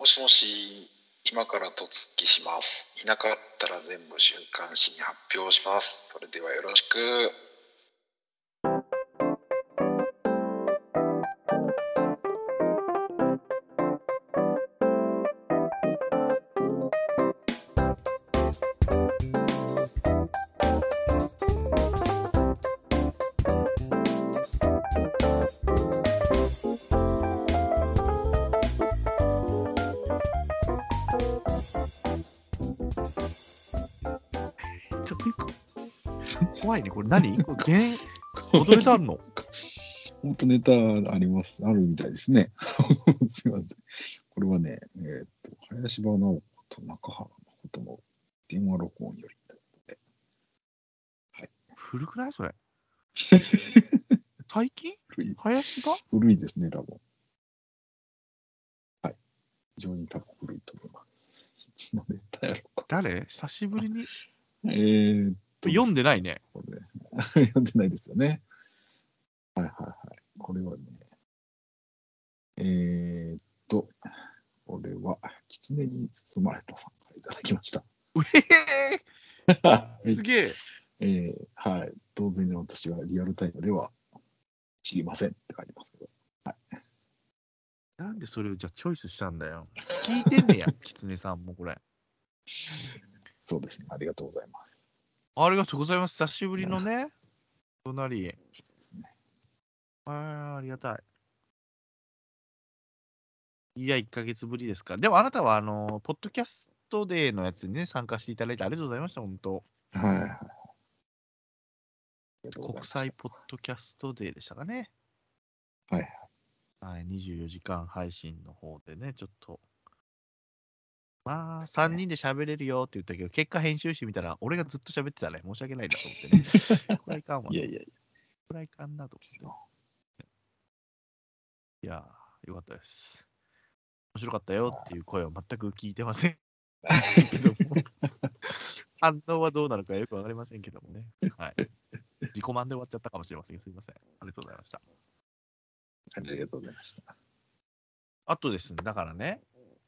もしもし、今から突撃します。いなかったら全部週刊誌に発表します。それではよろしく。怖いね、これ何？これ現踊れたんの？本当ネタあります、あるみたいですね。すいません。これはね、えーっと、林場直子と中原誠の電話録音よりとい。古くないそれ？最近？古い林が？古いですね、多分。はい。非常に多分古いと思います。いつのネタやろうか。誰？久しぶりに？えーっと、読んでないね。これ読んでないですよね。はいはいはい。これはね、えーっと、これは、狐に包まれたさんからいただきました。うへはいへすげえ。えーはい。当然私はリアルタイムでは知りませんって書いてますけど。なんでそれをじゃあチョイスしたんだよ。聞いてんねや、キツネさんもこれ。そうですね。ありがとうございます。ありがとうございます。久しぶりのね。隣。あーありがたい。いや、1ヶ月ぶりですか。でもあなたは、あの、ポッドキャストデーのやつにね、参加していただいてありがとうございました、本当。はい国際ポッドキャストデーでしたかね。はいはい。24時間配信の方でね、ちょっと。まあ、3人で喋れるよって言ったけど、結果編集してみたら、俺がずっと喋ってたね。申し訳ないなと思ってね。これはいかんわ。いやいやいや。これはいかんなとです思って。よいやー、よかったです。面白かったよっていう声は全く聞いてませんけども。反応はどうなるかよくわかりませんけどもね。はい。自己満で終わっちゃったかもしれません。すいません。ありがとうございました。ありがとうございました。あとですね、だからね、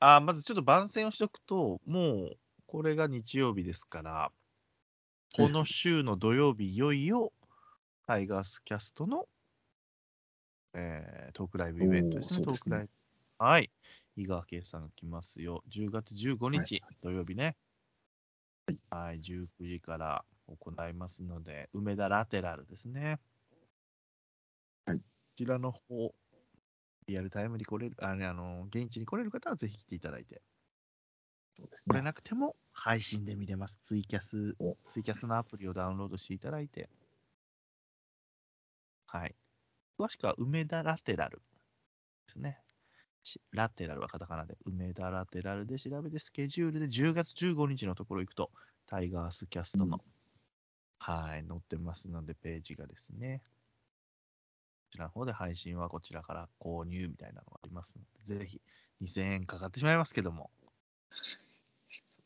あーまずちょっと番宣をしとくと、もうこれが日曜日ですから、この週の土曜日、いよいよタイガースキャストの、えートークライブイベントですね、トークライブ。はい。井川圭さんが来ますよ。10月15日、土曜日ね。はい、19時から行いますので、梅田ラテラルですね。はいこちらの方、リアルタイムに来れる、あねあの、現地に来れる方はぜひ来ていただいて、そうです来れね。なくても配信で見れます。ツイキャスお、ツイキャスのアプリをダウンロードしていただいて、はい。詳しくは梅田ラテラルですね。しラテラルはカタカナで、梅田ラテラルで調べて、スケジュールで10月15日のところ行くと、タイガースキャストの、うんはい、載ってますので、ページがですね。こちらの方で配信はこちらから購入みたいなのがありますので、ぜひ2000円かかってしまいますけども、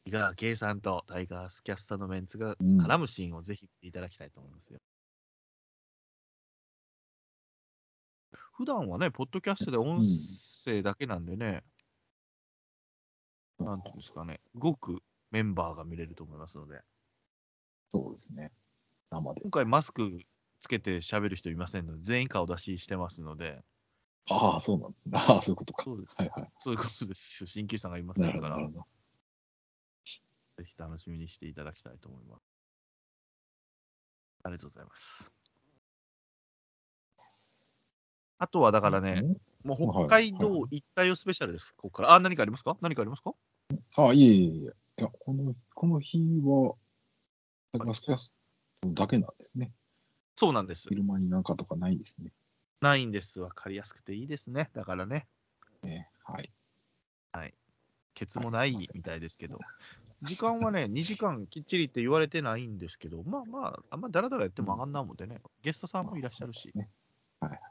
井川圭さんとタイガースキャスターのメンツがうん絡むシーンをぜひ見ていただきたいと思いますよ。普段はね、ポッドキャストで音声だけなんでね、なんていうんですかね、ごくメンバーが見れると思いますので、そうですね。生で。今回マスクつけて喋る人いませんので、全員顔出ししてますので、ああ、そうなんだ。ああ、そういうことか。そうです。はいはい。そういうことですよ。鍼灸師さんがいませなんから。ぜひ楽しみにしていただきたいと思います。ありがとうございます。あとはだからね、もう北海道一帯をスペシャルです、ここから。あ、何かありますか？何かありますか？あ、いえいえいえ。いや、この、この日は、タイガースキャストだけなんですね。そうなんです。昼間になんかとかないですね。ないんです。わかりやすくていいですね。だからね、ねはい。ケツもないみたいですけど、時間はね、2時間きっちりって言われてないんですけど、まあまあ、あんまだらだらやっても上がんないもんでね、ゲストさんもいらっしゃるし、まあそうですね。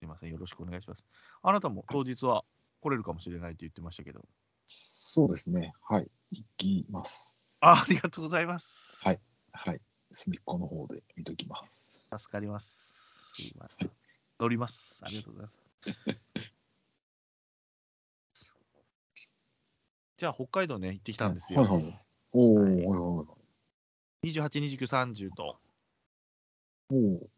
すいません、よろしくお願いします。あなたも当日は来れるかもしれないって言ってましたけど、そうですね。はい。行きます。あありがとうございます。はいはい。隅っこの方で見ときます。助かります。すいません。乗ります。ありがとうございます。じゃあ北海道ね、行ってきたんですよ。はいはい。おお、はいはいはいはい。28、29、30とおお。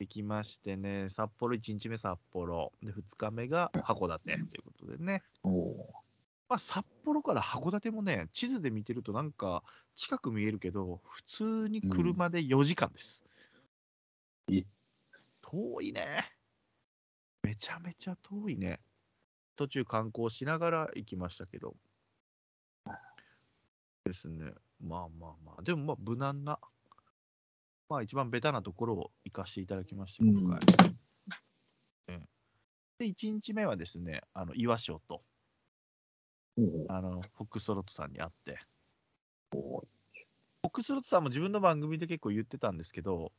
行きましてね、札幌1日目札幌、で2日目が函館ということでね。おお。まあ、札幌から函館もね、地図で見てるとなんか近く見えるけど、普通に車で4時間です。え遠いね。めちゃめちゃ遠いね。途中観光しながら行きましたけど。ですね。まあまあまあ。でもまあ無難な。まあ一番ベタなところを行かせていただきまして、今回。うんで、1日目はですね、あの岩礁と。あの、フォックストロットさんに会って、おフォックストロットさんも自分の番組で結構言ってたんですけど、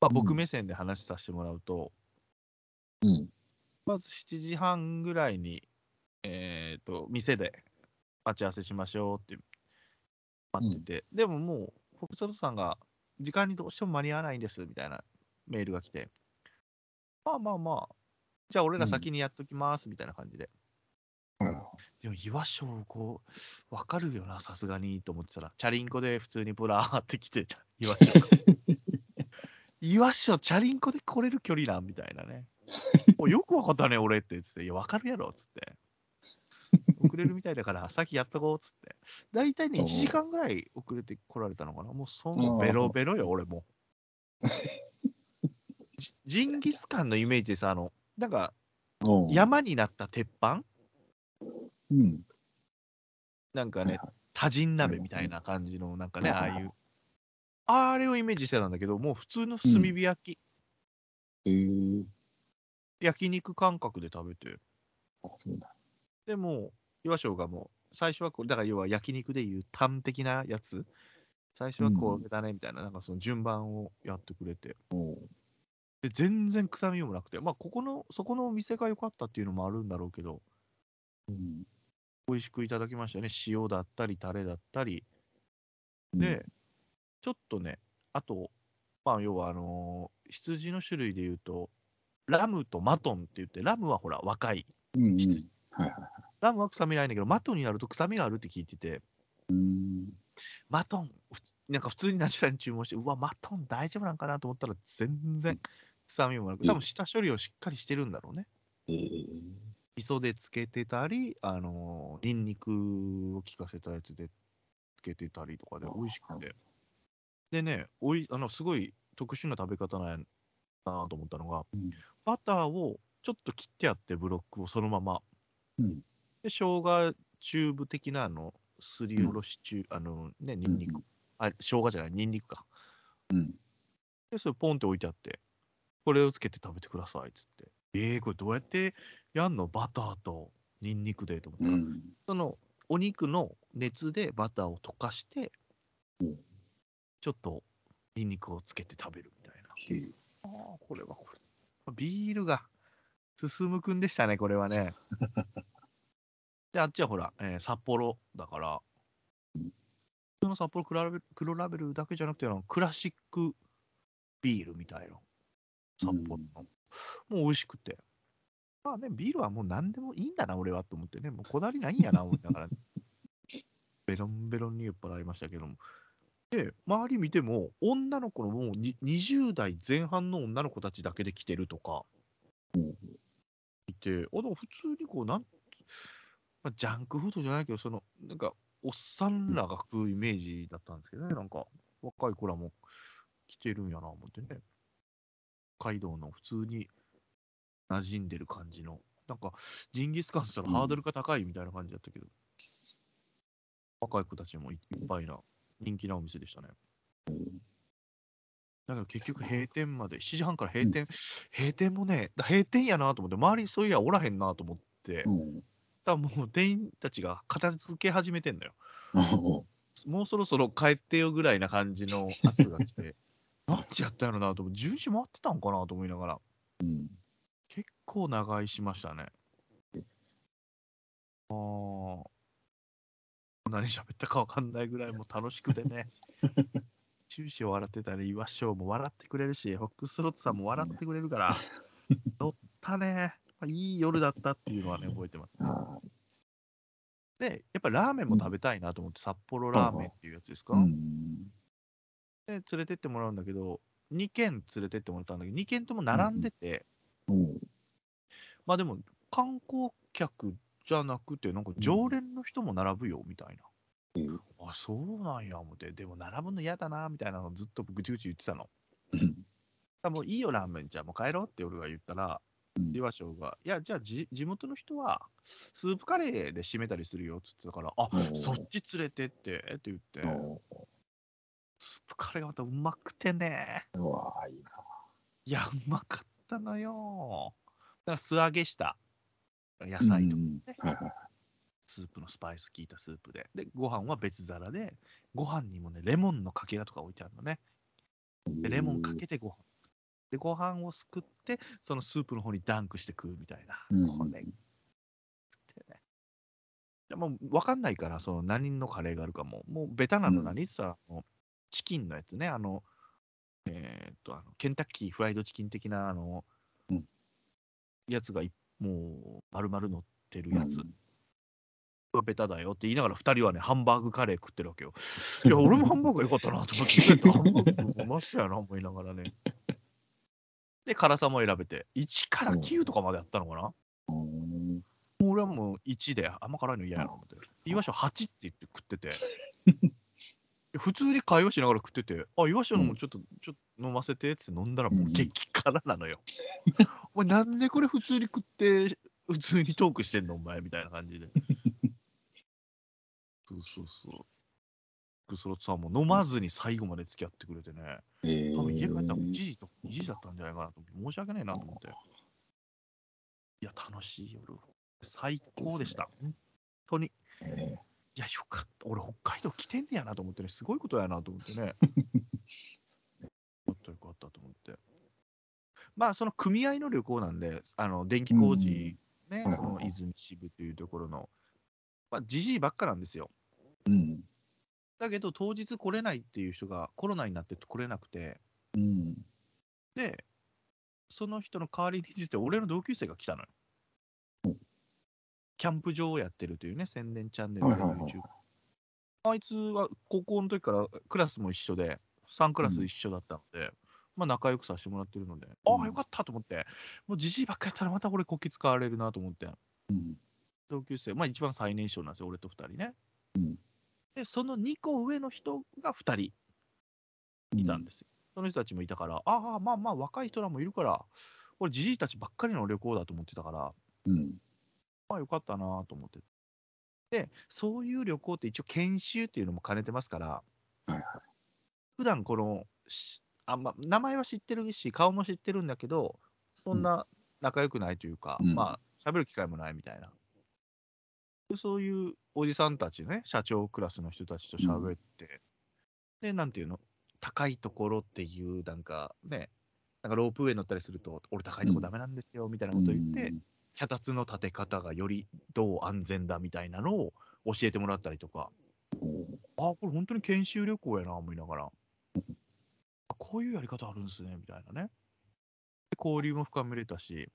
まあ、僕うん。目線で話させてもらうと、うん。まず7時半ぐらいに、えっ、と、店で待ち合わせしましょうって待ってて、でももう、フォックストロットさんが、時間にどうしても間に合わないんですみたいなメールが来て、まあまあまあ、じゃあ俺ら先にやっときますみたいな感じで。でも岩礁こう、わかるよな、さすがにと思ってたら、チャリンコで普通にブラーって来て、岩礁が。岩礁、チャリンコで来れる距離なんみたいなね。およくわかったね、俺って言ってて、いや、わかるやろっつって。遅れるみたいだから、先やっとこうっつって。大体ね、おう1時間ぐらい遅れて来られたのかな。もうそのベロベロよ、俺も。ジジンギスカンのイメージでさ、あの、なんか。山になった鉄板うん。なんかねはいは、多人鍋みたいな感じの、なんかね、ああいう。あれをイメージしてたんだけど、もう普通の炭火焼き、えー。焼肉感覚で食べて、あ、そうだ。でもう、岩椒がもう、最初はこう、だから要は焼肉でいう端的なやつ、最初はこうだねみたいな、なんかその順番をやってくれて。で全然臭みもなくて、まあ、ここの、そこのお店が良かったっていうのもあるんだろうけど、うん。美味しくいただきましたね。塩だったり、タレだったり。うんで、ちょっとね、あと、まあ、要は、あのー羊の種類で言うと、ラムとマトンって言って、ラムはほら、若い。うんうん。羊はいはい。ラムは臭みないんだけど、マトンになると臭みがあるって聞いてて、うん。マトン、ふなんか普通にナチュラルに注文して、うわ、マトン大丈夫なんかなと思ったら、全然臭みもなく、多分下処理をしっかりしてるんだろうね。えー。味噌でつけてたり、あのーニンニクを効かせたやつでつけてたりとかで美味しくて。でね、おいあのすごい特殊な食べ方なんやなと思ったのが、うんバターをちょっと切ってあって、ブロックをそのまま。うん。で、生姜チューブ的なあの、すりおろしチュあのね、ニンニク。あ、生姜じゃない、ニンニクか。うん。で、それポンって置いてあって、これをつけて食べてくださいっつって。えー、これどうやってやんの？バターとニンニクでと思ったら、うん。そのお肉の熱でバターを溶かして、うんちょっとニンニクをつけて食べるみたいな。ああ、これはこれ。ビールが進むくんでしたね、これはね。で、あっちはほら、えー札幌だから、うん普通の札幌黒ラベル黒ラベルだけじゃなくて、あのクラシックビールみたいな。札幌の。もう美味しくて。まあね、ビールはもう何でもいいんだな、俺はと思ってね。もうこだわりないんやな、思いながら、ベロンベロンに酔っ払いましたけども。で、周り見ても、女の子のもう20代前半の女の子たちだけで来てるとか、いて、あでも普通にこう、なん、まあ、ジャンクフードじゃないけど、その、なんか、おっさんらが食うイメージだったんですけどね、なんか、若い子らも来てるんやな、思ってね。北海道の普通に馴染んでる感じの、なんか、ジンギスカンしたらハードルが高いみたいな感じだったけど、若い子たちもいいっぱいな、人気なお店でしたね。だけど結局閉店まで、7時半から閉店、閉店もね、だ閉店やなと思って、周りそういやおらへんなと思って、うん。だもう店員たちが片付け始めてんのよ。おもうそろそろ帰ってよぐらいな感じの圧が来て、何時やったんやろなと思って、10時回ってたんかなと思いながら、うん。結構長居しましたね。あー何喋ったか分かんないぐらいもう楽しくてね。終始笑ってたね、岩椒も笑ってくれるし、ホックスロットさんも笑ってくれるから、乗ったね。いい夜だったっていうのはね、覚えてます、ね。あで、やっぱりラーメンも食べたいなと思って、札幌ラーメンっていうやつですか、うん。で、連れてってもらうんだけど、2軒連れてってもらったんだけど、2軒とも並んでて、おうまあでも、観光客じゃなくて、なんか常連の人も並ぶよみたいな。うん。あ、そうなんや、思って。でも並ぶの嫌だな、みたいなのをずっとぐちぐち言ってたの。うんあもういいよ、ラーメン、じゃあもう帰ろうって俺が言ったら、うん。岩翔が、いや、じゃあじ地元の人はスープカレーで締めたりするよって言ってたから、あそっち連れてってって言って、プカレーがまたうまくてね。ううわあいいな。いや、うまかったのよ。だから素揚げした野菜とかうんね、はいはい。スープのスパイス効いたスープで、で、ご飯は別皿で、ご飯にもね、レモンのかけらとか置いてあるのね。でレモンかけてご飯。で、ご飯をすくって、そのスープの方にダンクして食うみたいな。うんこれ、ね。でもう分かんないから、その何のカレーがあるかも。もうベタなのうん何って言ったら、あのチキンのやつね。あの、えーっと、あのケンタッキーフライドチキン的な、あの、うんやつがいもう丸々乗ってるやつ。うんベタだよって言いながら、2人はね、ハンバーグカレー食ってるわけよ。いや、俺もハンバーグが良かったなと思って、ハンバーグうまそうやな思いながらね。で、辛さも選べて、1から9とかまでやったのかな、うん俺はもう1で、あんま辛いの嫌やなと思って。岩下8って言って食ってて。普通に会話しながら食ってて、あ、岩下のもちょっと、ちょっと飲ませてって飲んだらもう激辛なのよ。お前なんでこれ普通に食って、普通にトークしてんのお前みたいな感じで。そうそうそう。クスロッツさんも飲まずに最後まで付き合ってくれてね。え多分家帰ったら1ー時とか2時だったんじゃないかなと思って、申し訳ないなと思って。いや、楽しい夜。最高でした。本当に。えいや、よかった。俺、北海道来てんねやなと思ってね、すごいことやなと思ってね。よかった、よかったと思って。まあ、その組合の旅行なんで、あの電気工事、ね、うんその泉支部というところの、まあ、じじいばっかなんですよ。ーうんだけど、当日来れないっていう人がコロナになって来れなくて、うんで、その人の代わりに実は俺の同級生が来たのよ。キャンプ場をやってるというね、宣伝チャンネルではいはいはい。YouTube。あいつは高校の時からクラスも一緒で、3クラス一緒だったので、まあ仲良くさせてもらってるので、うん。ああ、よかったと思って、もうじじいばっかやったらまた俺こき使われるなと思って、うん。同級生、まあ一番最年少なんですよ、俺と2人ね。うん。で、その2個上の人が2人いたんですよ。その人たちもいたから、ああ、まあまあ若い人らもいるから、俺じじいたちばっかりの旅行だと思ってたから、うん。まあよかったなと思って。で、そういう旅行って一応研修っていうのも兼ねてますから、はいはい。普段このしあんま名前は知ってるし、顔も知ってるんだけど、そんな仲良くないというか、うん。まあ、喋る機会もないみたいな。でそういうおじさんたちね、社長クラスの人たちと喋って、で、なんていうの、高いところっていう、なんかね、なんかロープウェイ乗ったりすると、俺高いとこダメなんですよ、みたいなこと言って、脚立の立て方がよりどう安全だみたいなのを教えてもらったりとか、あ、これ本当に研修旅行やな、思いながら。あこういうやり方あるんですね、みたいなね。で交流も深めれたし、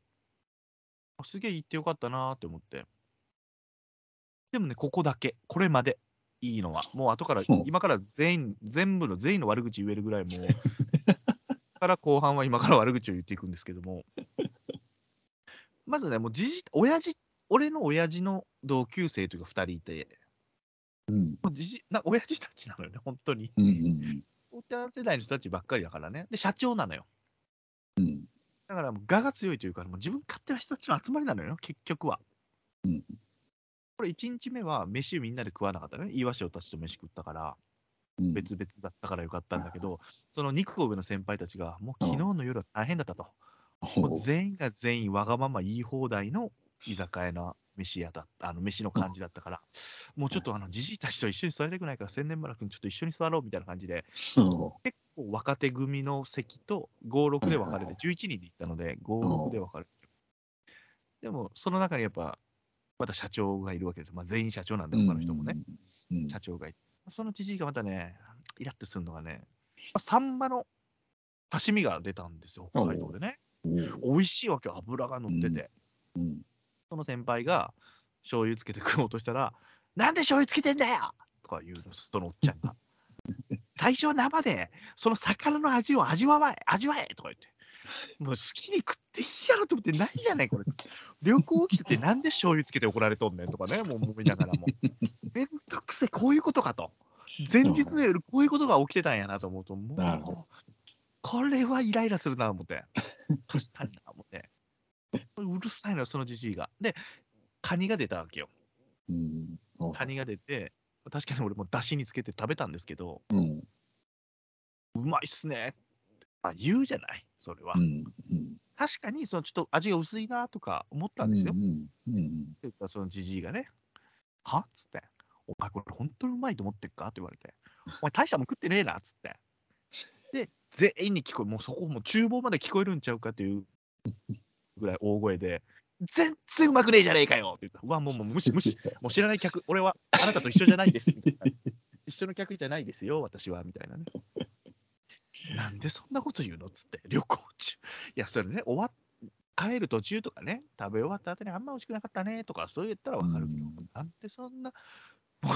あすげえ行ってよかったなーって思って。でもね、ここだけ、これまで。いいのは、もう後から今から全員、全部の全員の悪口言えるぐらいもう、から後半は今から悪口を言っていくんですけども、まずね、もうじじ、親父、俺の親父の同級生というか2人いて、うんもうじじな親父たちなのよね、本当に。うんうんおちゃん世代の人たちばっかりだからね。で、社長なのよ。うんだからもう、我が強いというか、もう自分勝手な人たちの集まりなのよ、結局は。うんこれ、1日目は飯みんなで食わなかったね。岩塩たちと飯食ったから、うん別々だったからよかったんだけど、その2個上の先輩たちが、もう昨日の夜は大変だったと。もう全員が全員わがまま言い放題の居酒屋の飯屋だった、あの飯の感じだったから、もうちょっとあのじじいたちと一緒に座りたくないから、千年村君ちょっと一緒に座ろうみたいな感じで、そ結構若手組の席と5、6で分かれて、11人で行ったので、5、6で分かれて。でも、その中にやっぱ、また社長がいるわけです。まあ、全員社長なんで、他の人もね、。うん社長がいて。その知事がまたね、イラッとするのがね、まあサンマの刺身が出たんですよ、北海道でね。美味しいわけよ、油が乗ってて。うんその先輩が醤油つけて食おうとしたら、なんで醤油つけてんだよとか言うの、そのおっちゃんが。最初は生で、その魚の味を味わえ、味わえとか言って。もう好きに食っていいやろと思ってないじゃないこれ。旅行来ててなんで醤油つけて怒られとんねんとかね、もう思いながらも。めんどくせえ、こういうことかと。前日の夜、こういうことが起きてたんやなと思うと、もう、これはイライラするな思って。確かにな思って。うるさいのよ、そのじじいが。で、カニが出たわけよ。うん。カニが出て、確かに俺もだしにつけて食べたんですけど、うん。うまいっすねって、まあ、言うじゃない、それは。うん。うん。確かにそのちょっと味が薄いなとか思ったんですよ。うん。うん。って言ったらそのじじいがね、は？っつって、お前これ本当にうまいと思ってっか？って言われて、お前大したもん食ってねえな？っつって。で、全員に聞こえ、もうそこもう厨房まで聞こえるんちゃうかっていうぐらい大声で、全然うまくねえじゃねえかよって言った。うわ、もうもう無視無視。もう知らない客、俺はあなたと一緒じゃないです。みたいな一緒の客じゃないですよ、私は、みたいなね。なんでそんなこと言うのっつって、旅行中。いや、それね、終わっ帰る途中とかね、食べ終わった後にあんま美味しくなかったねとか、そう言ったらわかるけど、うんなんでそんな、もう、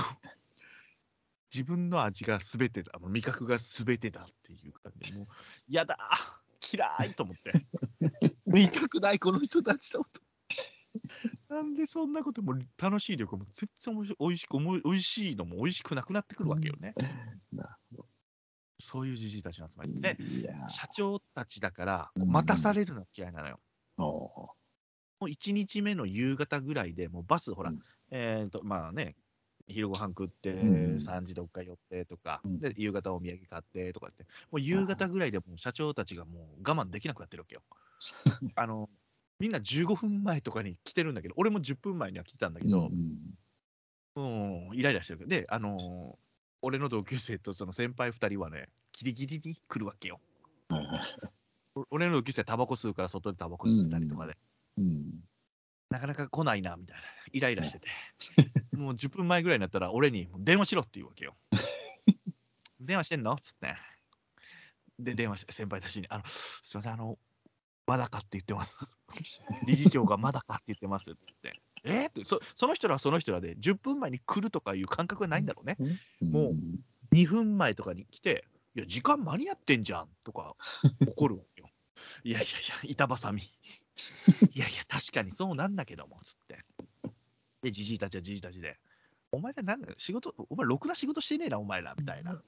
自分の味がすべてだ、味覚がすべてだっていう感じで、もう、やだ、嫌いと思って。見たくない、この人たちと。なんでそんなこともう楽しい旅行も全然おいしおいしいおいしいのも美味しくなくなってくるわけよね。なそういうじじいたちの集まり。で、社長たちだからうん待たされるの嫌いなのよ。おもう1日目の夕方ぐらいでもうバスほら、うんえっ、とまあね昼ご飯食って、うん3時どっか寄ってとか、うん。で夕方お土産買ってとかってもう夕方ぐらいでもう社長たちがもう我慢できなくなってるわけよ。あのみんな15分前とかに来てるんだけど俺も10分前には来てたんだけど、うん、イライラしてる。けどであのー俺の同級生とその先輩2人はねギリギリに来るわけよ。俺の同級生タバコ吸うから外でタバコ吸ってたりとかで、うん。なかなか来ないなみたいな。イライラしてて。もう10分前ぐらいになったら俺に電話しろって言うわけよ。電話してんの？っつって。で電話して先輩たちにあのすいませんあのまだかって言ってます。理事長がまだかって言ってます。って。言ってえ？ーってそその人らはその人らで10分前に来るとかいう感覚がないんだろうね。もう2分前とかに来て、いや、時間間に合ってんじゃんとか怒るわけよ。いやいやいや、板挟み。いやいや、確かにそうなんだけども、つって。で、じじいたちはじじいたちで、お前らなんだよ、仕事、お前、ろくな仕事してねえな、お前ら、みたいな。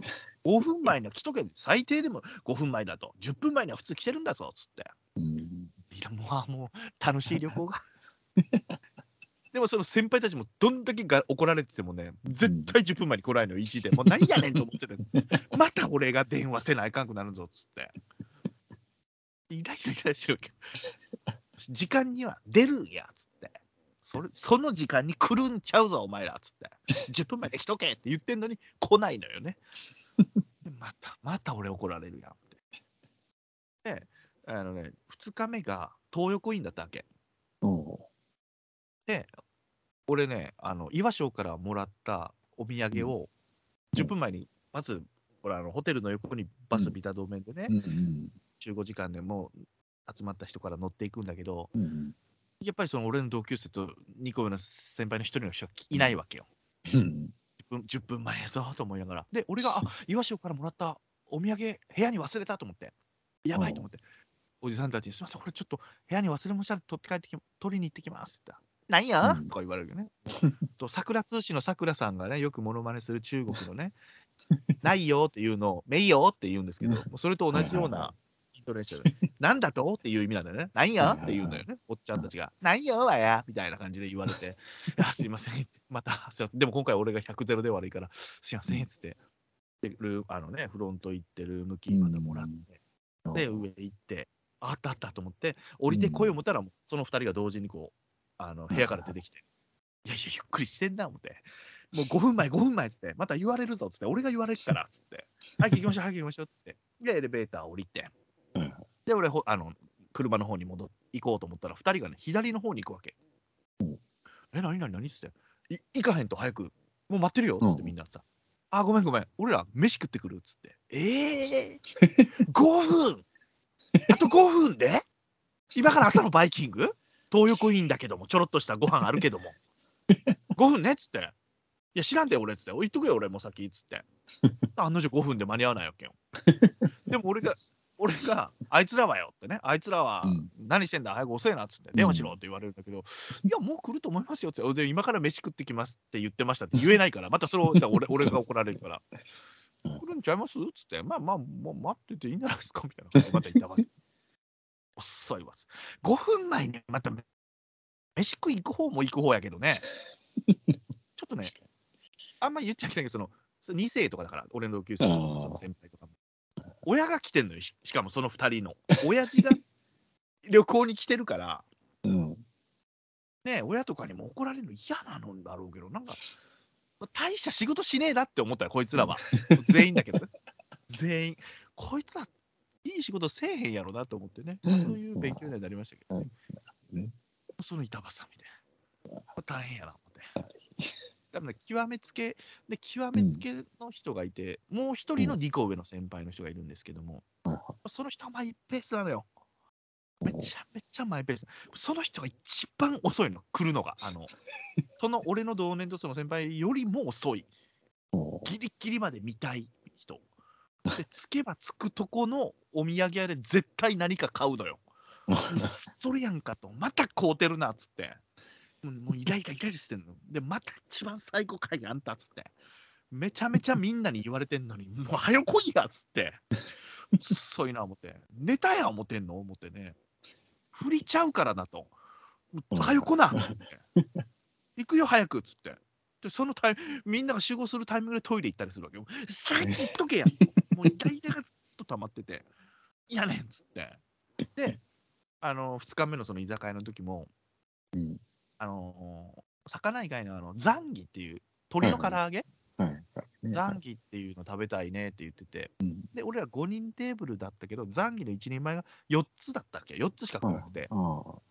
5分前には来とけ、最低でも5分前だと、10分前には普通来てるんだぞ、つって。うん。いや、もう、あもう楽しい旅行が。でもその先輩たちもどんだけが怒られててもね、絶対10分前に来ないのよ、1で。もう何やねんと思ってて、また俺が電話せなあかんくなるぞっつって。イライライラしてるわけ。時間には出るんやっつって。それその時間に来るんちゃうぞ、お前らっつって。10分前で来とけって言ってんのに来ないのよね。でまた、また俺怒られるやんって。で、あのね、2日目が東横インだったわけ。おで、俺ね、あの岩礁からもらったお土産を10分前に、まず、ほらあのホテルの横にバスビタ止めでね、うんうん中5時間でもう集まった人から乗っていくんだけど、うんやっぱりその俺の同級生と2個上の先輩の1人の人はいないわけよ。うん10分 ,10 分前やぞと思いながら。で、俺が、あ岩礁からもらったお土産、部屋に忘れたと思って、やばいと思って、おじさんたちに、すみません、これちょっと部屋に忘れ物したら取って帰ってき取りに行ってきますって言ったら。なんや、うんとか言われるよね。と桜通信のさくらさんがね、よくモノマネする中国のね、ないよっていうのを、めいよって言うんですけど、それと同じようなトネーション。で、なんだと？っていう意味なんだよね。なんやって言うんだよね、おっちゃんたちが。なんやわや？みたいな感じで言われて、いや、すいません、また、すいません。でも今回俺が100ゼロで悪いから、すいません。っつって、でルーあのね、フロント行って、ルームキーまたもらって、うん。で、上行って、あったあったと思って、降りてこよう思ったら、その2人が同時にこう、あの部屋から出てきて、いやいや、ゆっくりしてんな、思って。もう5分前、5分前っつって、また言われるぞっつって、俺が言われるからっつって、早く行きましょう、早く行きましょうっつって、で、エレベーター降りて。うん、で、俺ほ、あの、車の方に戻っ行こうと思ったら、2人がね、左の方に行くわけ。え、何何何？っつって、い行かへんと早く、もう待ってるよ。っつってうんみんなさ、あ、ごめんごめん、俺ら飯食ってくる。っつって、ええー、5分。あと5分で？今から朝のバイキング？東横インだけども、ちょろっとしたご飯あるけども。5分ね？っつって。や、知らんで、俺。っつって、おい言っとくよ、俺も先。っつって。案の定5分で間に合わないわけよ。でも俺が、俺が、あいつらはよってね、あいつらはうん。何してんだ、早く遅えなっつって、電話しろって言われるんだけど、いや、もう来ると思いますよっつって、で今から飯食ってきますって言ってましたって言えないから、またそれを俺 俺が怒られるから、うん。来るんちゃいますっつって、まあまあ、もう待ってていいんじゃないですかみたいなことまた言ってます。遅いわ。5分前にまた飯食い行く方も行く方やけどね、ちょっとね、あんま言っちゃいけないけど、その2世とかだから、俺の同級生とか先輩とかも。親が来てんのよ、ししかもその2人の。親父が旅行に来てるから、うん。ね、親とかにも怒られるの嫌なのだろうけど、なんか、大した仕事しねえなって思ったよ、こいつらは。全員だけどね。全員。こいつはいい仕事せえへんやろなと思ってね、まあそういう勉強になりましたけどね。ねその板挟みで。大変やな思って。多分ね、極めつけ、で、極めつけの人がいて、もう一人の2個上の先輩の人がいるんですけども、はいはその人はマイペースなのよ。めちゃめちゃマイペース。その人が一番遅いの、来るのが。あの、その俺の同年とその先輩よりも遅い。おギリギリまで見たい人。で、つけばつくとこのお土産屋で絶対何か買うのよ。それやんかと、また買うてるなっつって。もうイライライライラしてんの。で、また一番最後かいあんたっつって。めちゃめちゃみんなに言われてんのに、もう早来いやっつって。そういうな思って。ネタや思ってんの？思ってね。振りちゃうからなと。うん早来なっつって。行くよ早くっつって。で、そのタイみんなが集合するタイミングでトイレ行ったりするわけよ。さっき言っとけや。もうイライラがずっと溜まってて。いやねんっつって。で、あの、2日目のその居酒屋の時も、うん。あのー魚以外のあのザンギっていう鶏の唐揚げ、はい。ね。ザンギっていうの食べたいねって言ってて、うん。で、俺ら5人テーブルだったけど、ザンギの1人前が4つだったっけ ?4 つしか食わなくて、ああ。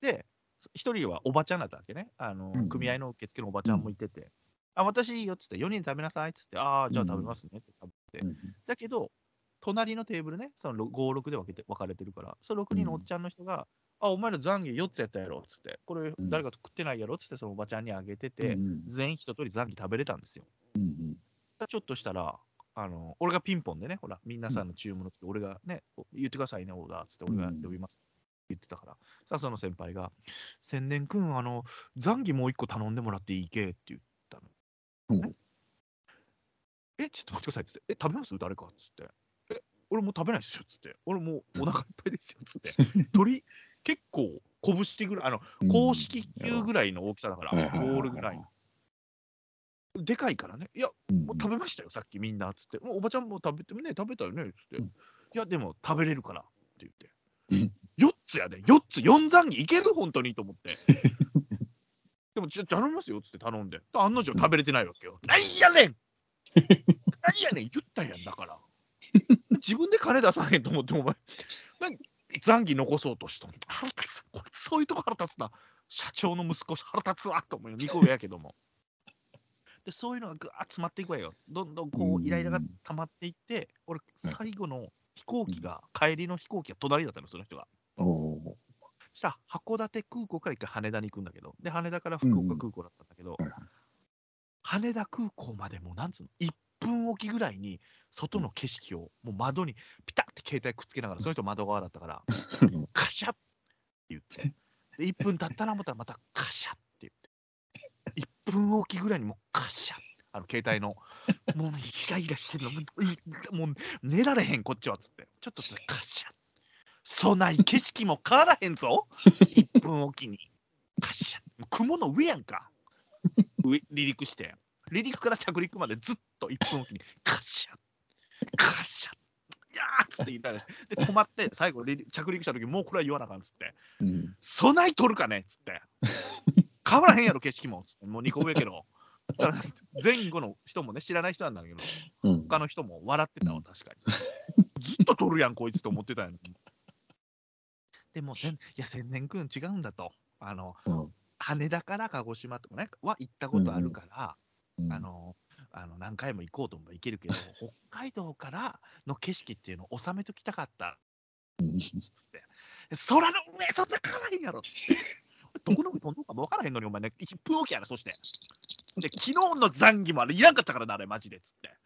で、1人はおばちゃんだったわけね。あの、うん組合の受付のおばちゃんもいてて、あ、私いいよっつって、4人食べなさいっつって、ああ、じゃあ食べますねって食べて、うんだけど、隣のテーブルね、その5、6で分けて分かれてるから、その6人のおっちゃんの人が、あ、お前らザンギ4つやったやろっつって、これ誰か食ってないやろっつって、そのおばちゃんにあげてて、うん全員一通りザンギ食べれたんですよ。うんちょっとしたら、あの俺がピンポンでね、ほら、皆さんの注文の時、俺がね、言ってくださいね、オーダーっつって、俺が呼びます。言ってたから、さあ、その先輩が、千年くん、あの、ザンギもう一個頼んでもらっていいけって言ったの。うえ、ちょっと待ってくださいっつって、え、食べます？誰か？っつって、え、俺もう食べないですよっつって、俺もうお腹いっぱいですよっつって、鶏、結構、拳ぐらい、あの、うん公式球ぐらいの大きさだから、ボールぐらいの。でかいからね。いや、うんもう食べましたよ、さっきみんなっつって。もうおばちゃんも食べてね、食べたよねっつって。うんいや、でも食べれるからって言って。うん4つやで、4つ、4残儀いける？本当にと思って。でも、ちょ、頼みますよっつって頼んで。案の定食べれてないわけよ。なんやねんなんやねん言ったやんだから。自分で金出さへんと思って、お前、なん残儀残そうとしたの。腹立つ。こいつそういうとこ腹立つな。社長の息子腹立つわと思うよ。2個上やけども。で、そういうのがぐわー詰まっていくわよ。どんどんこうイライラが溜まっていって、俺、最後の飛行機が、帰りの飛行機が隣だったの、その人が。おおそしたら函館空港から一回羽田に行くんだけど、で、羽田から福岡空港だったんだけど、羽田空港までもうなんつうの、1分おきぐらいに、外の景色を、もう窓にピタッて携帯くっつけながら、その人窓側だったから、ー。カシャッって言って、で1分経ったな思ったらまたカシャッって言って、1分おきぐらいにもうカシャッあの携帯の、もうイライラしてるの、もういもう寝られへん、こっちはっつって、ちょっとそれ カシャッ。そない景色も変わらへんぞ、1分おきに。カシャッ。雲の上やんか。上離陸して、離陸から着陸までずっと1分おきにカシャッ、カシャッ。いやーっつって言ったら、で、止まって、最後着陸した時もうこれは言わなあかんっつって、うん備えとるかねっつって。変わらへんやろ、景色も。つってもう2個上やけど。前後の人もね、知らない人なんだけど、うん他の人も笑ってたわ、確かに。ずっと撮るやん、こいつと思ってたんやん。でも、せんいや、千年くん違うんだと。あの、うん羽田から鹿児島とかね、は行ったことあるから、うんあの、あの何回も行こうと思えば行けるけど、北海道からの景色っていうのを収めときたかったうんつって。空の上、そんな変わらへんやろって。どこの上飛んのかも分からへんのに、お前ね、1分おきやな、そして。で、昨日の残儀もあれいらんかったからな、あれ、マジでっつって。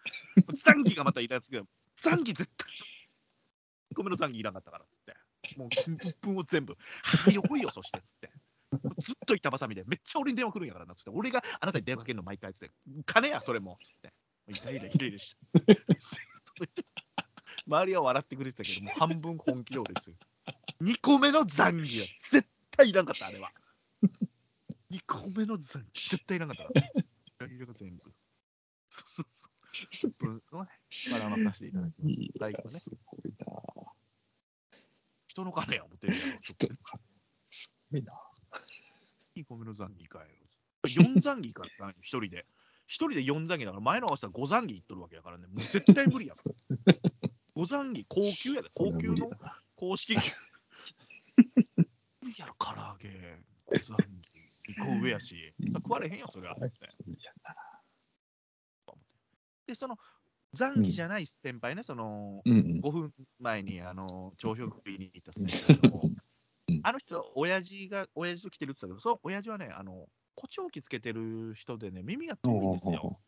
残儀がまたいらんやつけど、残儀絶対、2個目の残儀いらんかったからっつって。もう、1分を全部、はよ来いよ、そしてっつって。ずっと板挟みで、めっちゃ俺に電話来るんやからなっつって、俺があなたに電話かけるの毎回っつって、金や、それもっつって。イライライライラして。周りは笑ってくれてたけど、もう半分本気で俺ですよ。2個目の残儀は絶対いらんかった、あれは。2個目の残儀絶対いらんかった。イライラが全部。そうそうそう。うんそうね笑わさせていただきますごいな。人の金や思ってるやろ。人の金すごいな。2個目の残儀かよ。4残儀かな、一人で。一人で4残儀だから、前の合わせたら5残儀いっとるわけだからね。もう絶対無理や。そ5残儀、高級やで。高級の公式級。無理やろ、唐揚げ。5残儀。2個上やし。食われへんよ、それは。で、その残儀じゃない先輩ね、そのうんうん。5分前にあの朝食食いに行った先輩 あの人、親父が、親父と来てるって言ってたけど、その親父はね、あの誇張器つけてる人でね、耳が遠いんですよ。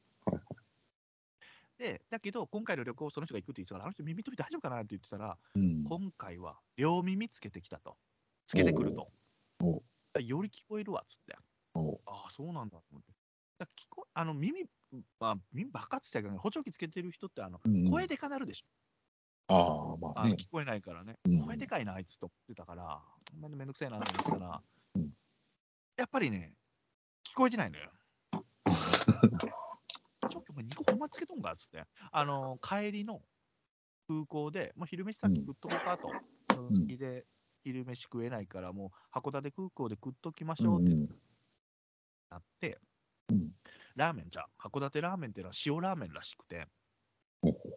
で、だけど、今回の旅行、その人が行くって言ってたから、あの人耳飛び大丈夫かなって言ってたら、うん。今回は両耳つけてきたと。つけてくると。より聞こえるわっつって。ああ、そうなんだと思って。だ聞こあの耳、まあ、耳バカって言ってたけど、補聴器つけてる人ってあの、うん声でかなるでしょ。ああ、まあね。聞こえないからね、うん。声でかいな、あいつと思ってたから、ほんまにめんどくさいなと思ってたら、うん。やっぱりね、聞こえてないのよ。ちょっとお前、2個ほんまつけとんかっつって、あの帰りの空港で、もう昼飯先食っとこうかと、ん。で昼飯食えないから、もう函館空港で食っときましうょうってんなって、うん。ラーメンじゃ、函館ラーメンっていうのは塩ラーメンらしくて、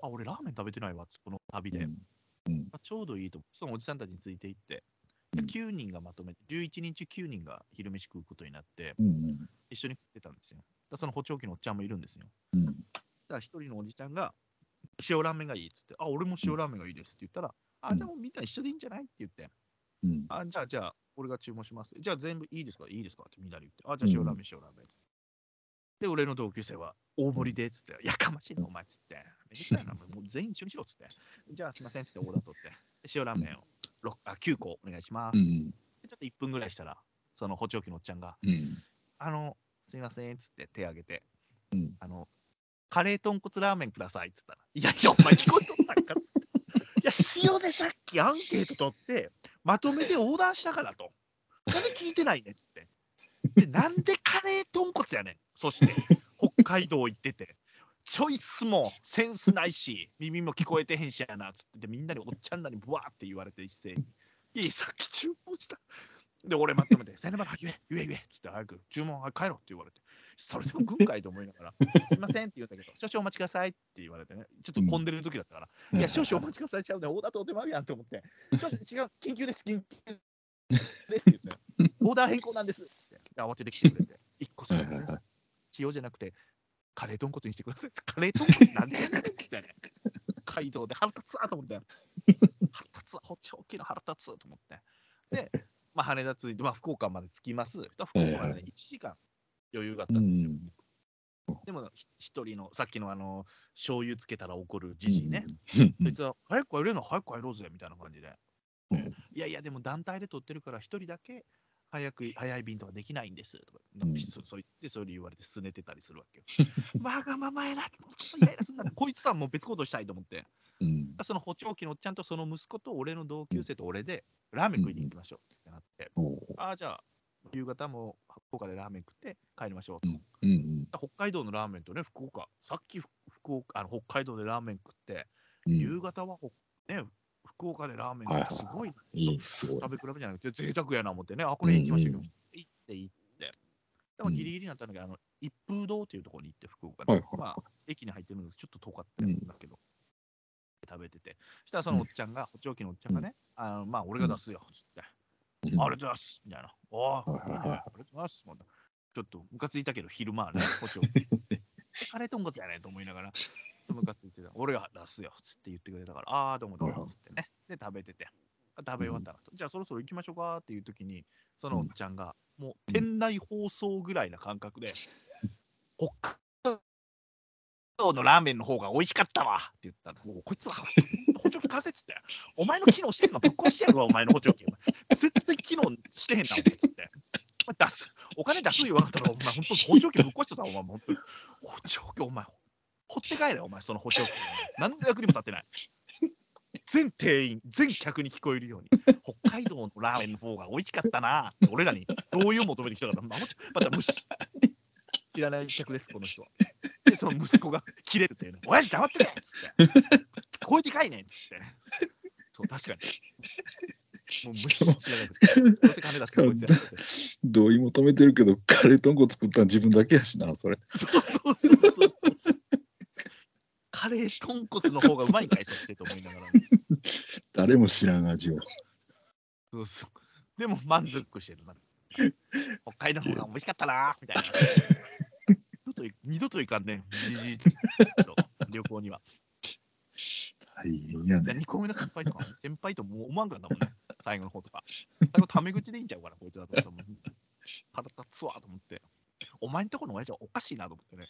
あ、俺ラーメン食べてないわこの旅で。うん。うん。まあ、ちょうどいいと思う。そのおじさんたちについていって、うん。9人がまとめて、11人中9人が昼飯食うことになって、うん一緒に食ってたんですよ。だその補聴器のおっちゃんもいるんですよ。うん。だから一人のおじちゃんが、塩ラーメンがいいっつって、あ、俺も塩ラーメンがいいですって言ったら、あ、うん。じゃあもうみんな一緒でいいんじゃないって言って、うん。あ、じゃあ、じゃあ、俺が注文します。じゃあ全部いいですか？いいですか？ってみんなで言って、あ、じゃあ塩ラーメン、塩ラーメンって。で、俺の同級生は大盛りでっつって、やかましいな、お前っつって、めな、もう全員一緒にしろっつって、じゃあすいませんっつってオーダー取って、で塩ラーメンを6あ9個お願いします。うん。でちょっと1分ぐらいしたら、その補聴器のおっちゃんが、うん。あの、すいませんっつって手挙げて、うん。あの、カレー豚骨ラーメンくださいっつったら、いやいや、お前聞こえとったんかっつって。いや、塩でさっきアンケート取って、まとめてオーダーしたからと。なんで聞いてないねっつって。で、なんでカレー豚骨やねん。そして、北海道行ってて。チョイスもセンスないし、耳も聞こえてへんしやな。っつって、でみんなにおっちゃんらにブワーって言われて一斉に。いい、さっき注文した。で、俺まとめて、さよなら、言え、言え、言え、つって。早く注文帰ろうって言われて、それでも軍会と思いながら、すいませんって言うんだけど、少々お待ちくださいって言われてね、ちょっと混んでる時だったから、いや、少々お待ちくださいちゃうね、オーダーとお手間やんと思って、ちょっと違う、緊急です、緊急ですって言って、オーダー変更なんですって慌てて来てくれて、1個すいませんはいはいはい、塩じゃなくて、カレー豚骨にしてください。カレー豚骨なんでやねんって言ってね、北海道で腹立つわと思って、腹立つわ、補聴器の腹立つわと思って。で、まあ、羽田着いて、まあ、福岡まで着きます。福岡までねはいはい1時間余裕があったうんですよ。んでも、ひ一人の、さっきのあの、醤油つけたら怒るじじいね。うん そいつは、早く帰れるの早く帰ろうぜみたいな感じで。うんいやいや、でも団体で取ってるから、一人だけ早く早い便とかできないんです。とか、うん。そそう言って、それ言われて、すねてたりするわけよ。わ がままやな、っとイライラすんなこいつとはもう別行動したいと思って、うん。その補聴器のおっちゃんとその息子と俺の同級生と俺で、ラーメン食いに行きましょうってなって、おう。ああ、じゃあ、夕方も福岡でラーメン食って帰りましょうと。うんうん北海道のラーメンとね、福岡、さっき福岡あの北海道でラーメン食って、うん。夕方はほ、ね、福岡でラーメンはいはいすごいいい、すごい。食べ比べじゃなくて、贅沢やな思ってね、あ、これ行きましょう、うんうん行って行って。でもギリギリになったんだけど、あの一風堂っていうところに行って、福岡で。はいはいまあ、駅に入ってるので、ちょっと遠かったんだけど、食べてて。そしたらそのおっちゃんが、補聴器のおっちゃんがね、あのまあ、俺が出すよ、つって。うんありがとうございますみたいな。おありがとうございます。ちょっとムカついたけど、昼間はね、補聴器。カレー豚骨やねと思いながら、とムカついてた。俺が出すよ、つって言ってくれたから、ああ、どうもどうも、つってね。で、食べてて。食べ終わったら、じゃあそろそろ行きましょうかっていう時に、そのおっちゃんが、もう店内放送ぐらいな感覚で、北海道のラーメンの方が美味しかったわって言ったら、もうこいつは補聴器貸せっつって、お前の機能してんの？ぶっ壊してやるわ、お前の補聴器。絶対機能してへんな、お前っつって。出す、お金出す言わなかったら、お前本当補聴器ぶっ壊してたわ、お前本当に。補聴器、お前、ほって帰れ、お前、その補聴器。何の役にも立ってない。全店員、全客に聞こえるように、北海道のラーメンの方が美味しかったなって、俺らに同意を求めてきたから、また無視。知らない客です、この人は。で、その息子が切れるっていうね、親父黙ってねっつって、声でかいねっつって。そう、確かに。もう無視し。同意求めてるけど、カレー豚骨作ったの自分だけやしな、それ。そうそうそうそう。カレー豚骨の方がうまいんかい、そしてと思いながら。誰も知らん味を。そうそう。でも満足してるな。北海道の方が美味しかったなみたいな。二度とい二度と行かんね、じじいと旅行には。大変やね。2個目の先輩とか、先輩ともう思わんかったもんね、最後の方とか。最後、タメ口でいいんちゃうかな、こいつらと思っ腹立つわと思って。お前んとこの親父はおかしいなと思ってね。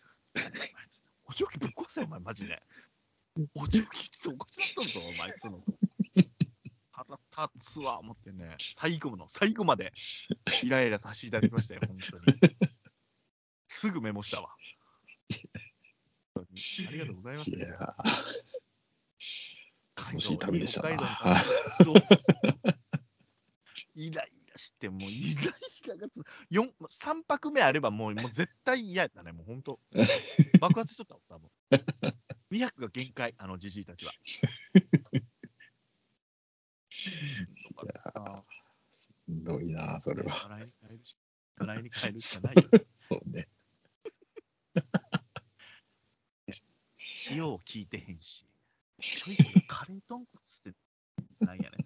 おちょきぶっ壊せよ、お前、マジで。おちょきっておかしかったぞ、お前、その。腹立つわ、思ってね。最後の、最後までイライラさせていただきましたよ、本当に。すぐメモしたわ。本当にありがとうございます、いや楽しい旅でしたなそイライラして、もうイライラがつ、四3泊目あればもうもう絶対嫌やったね、もう本当。爆発しとったもん、多分。2泊が限界、あのじじいたちは。しんどいな、それは。笑いに変えるし、笑いに変えるしかないよ。そうね。塩を聞いてへんし。カレー豚骨ってなんやね。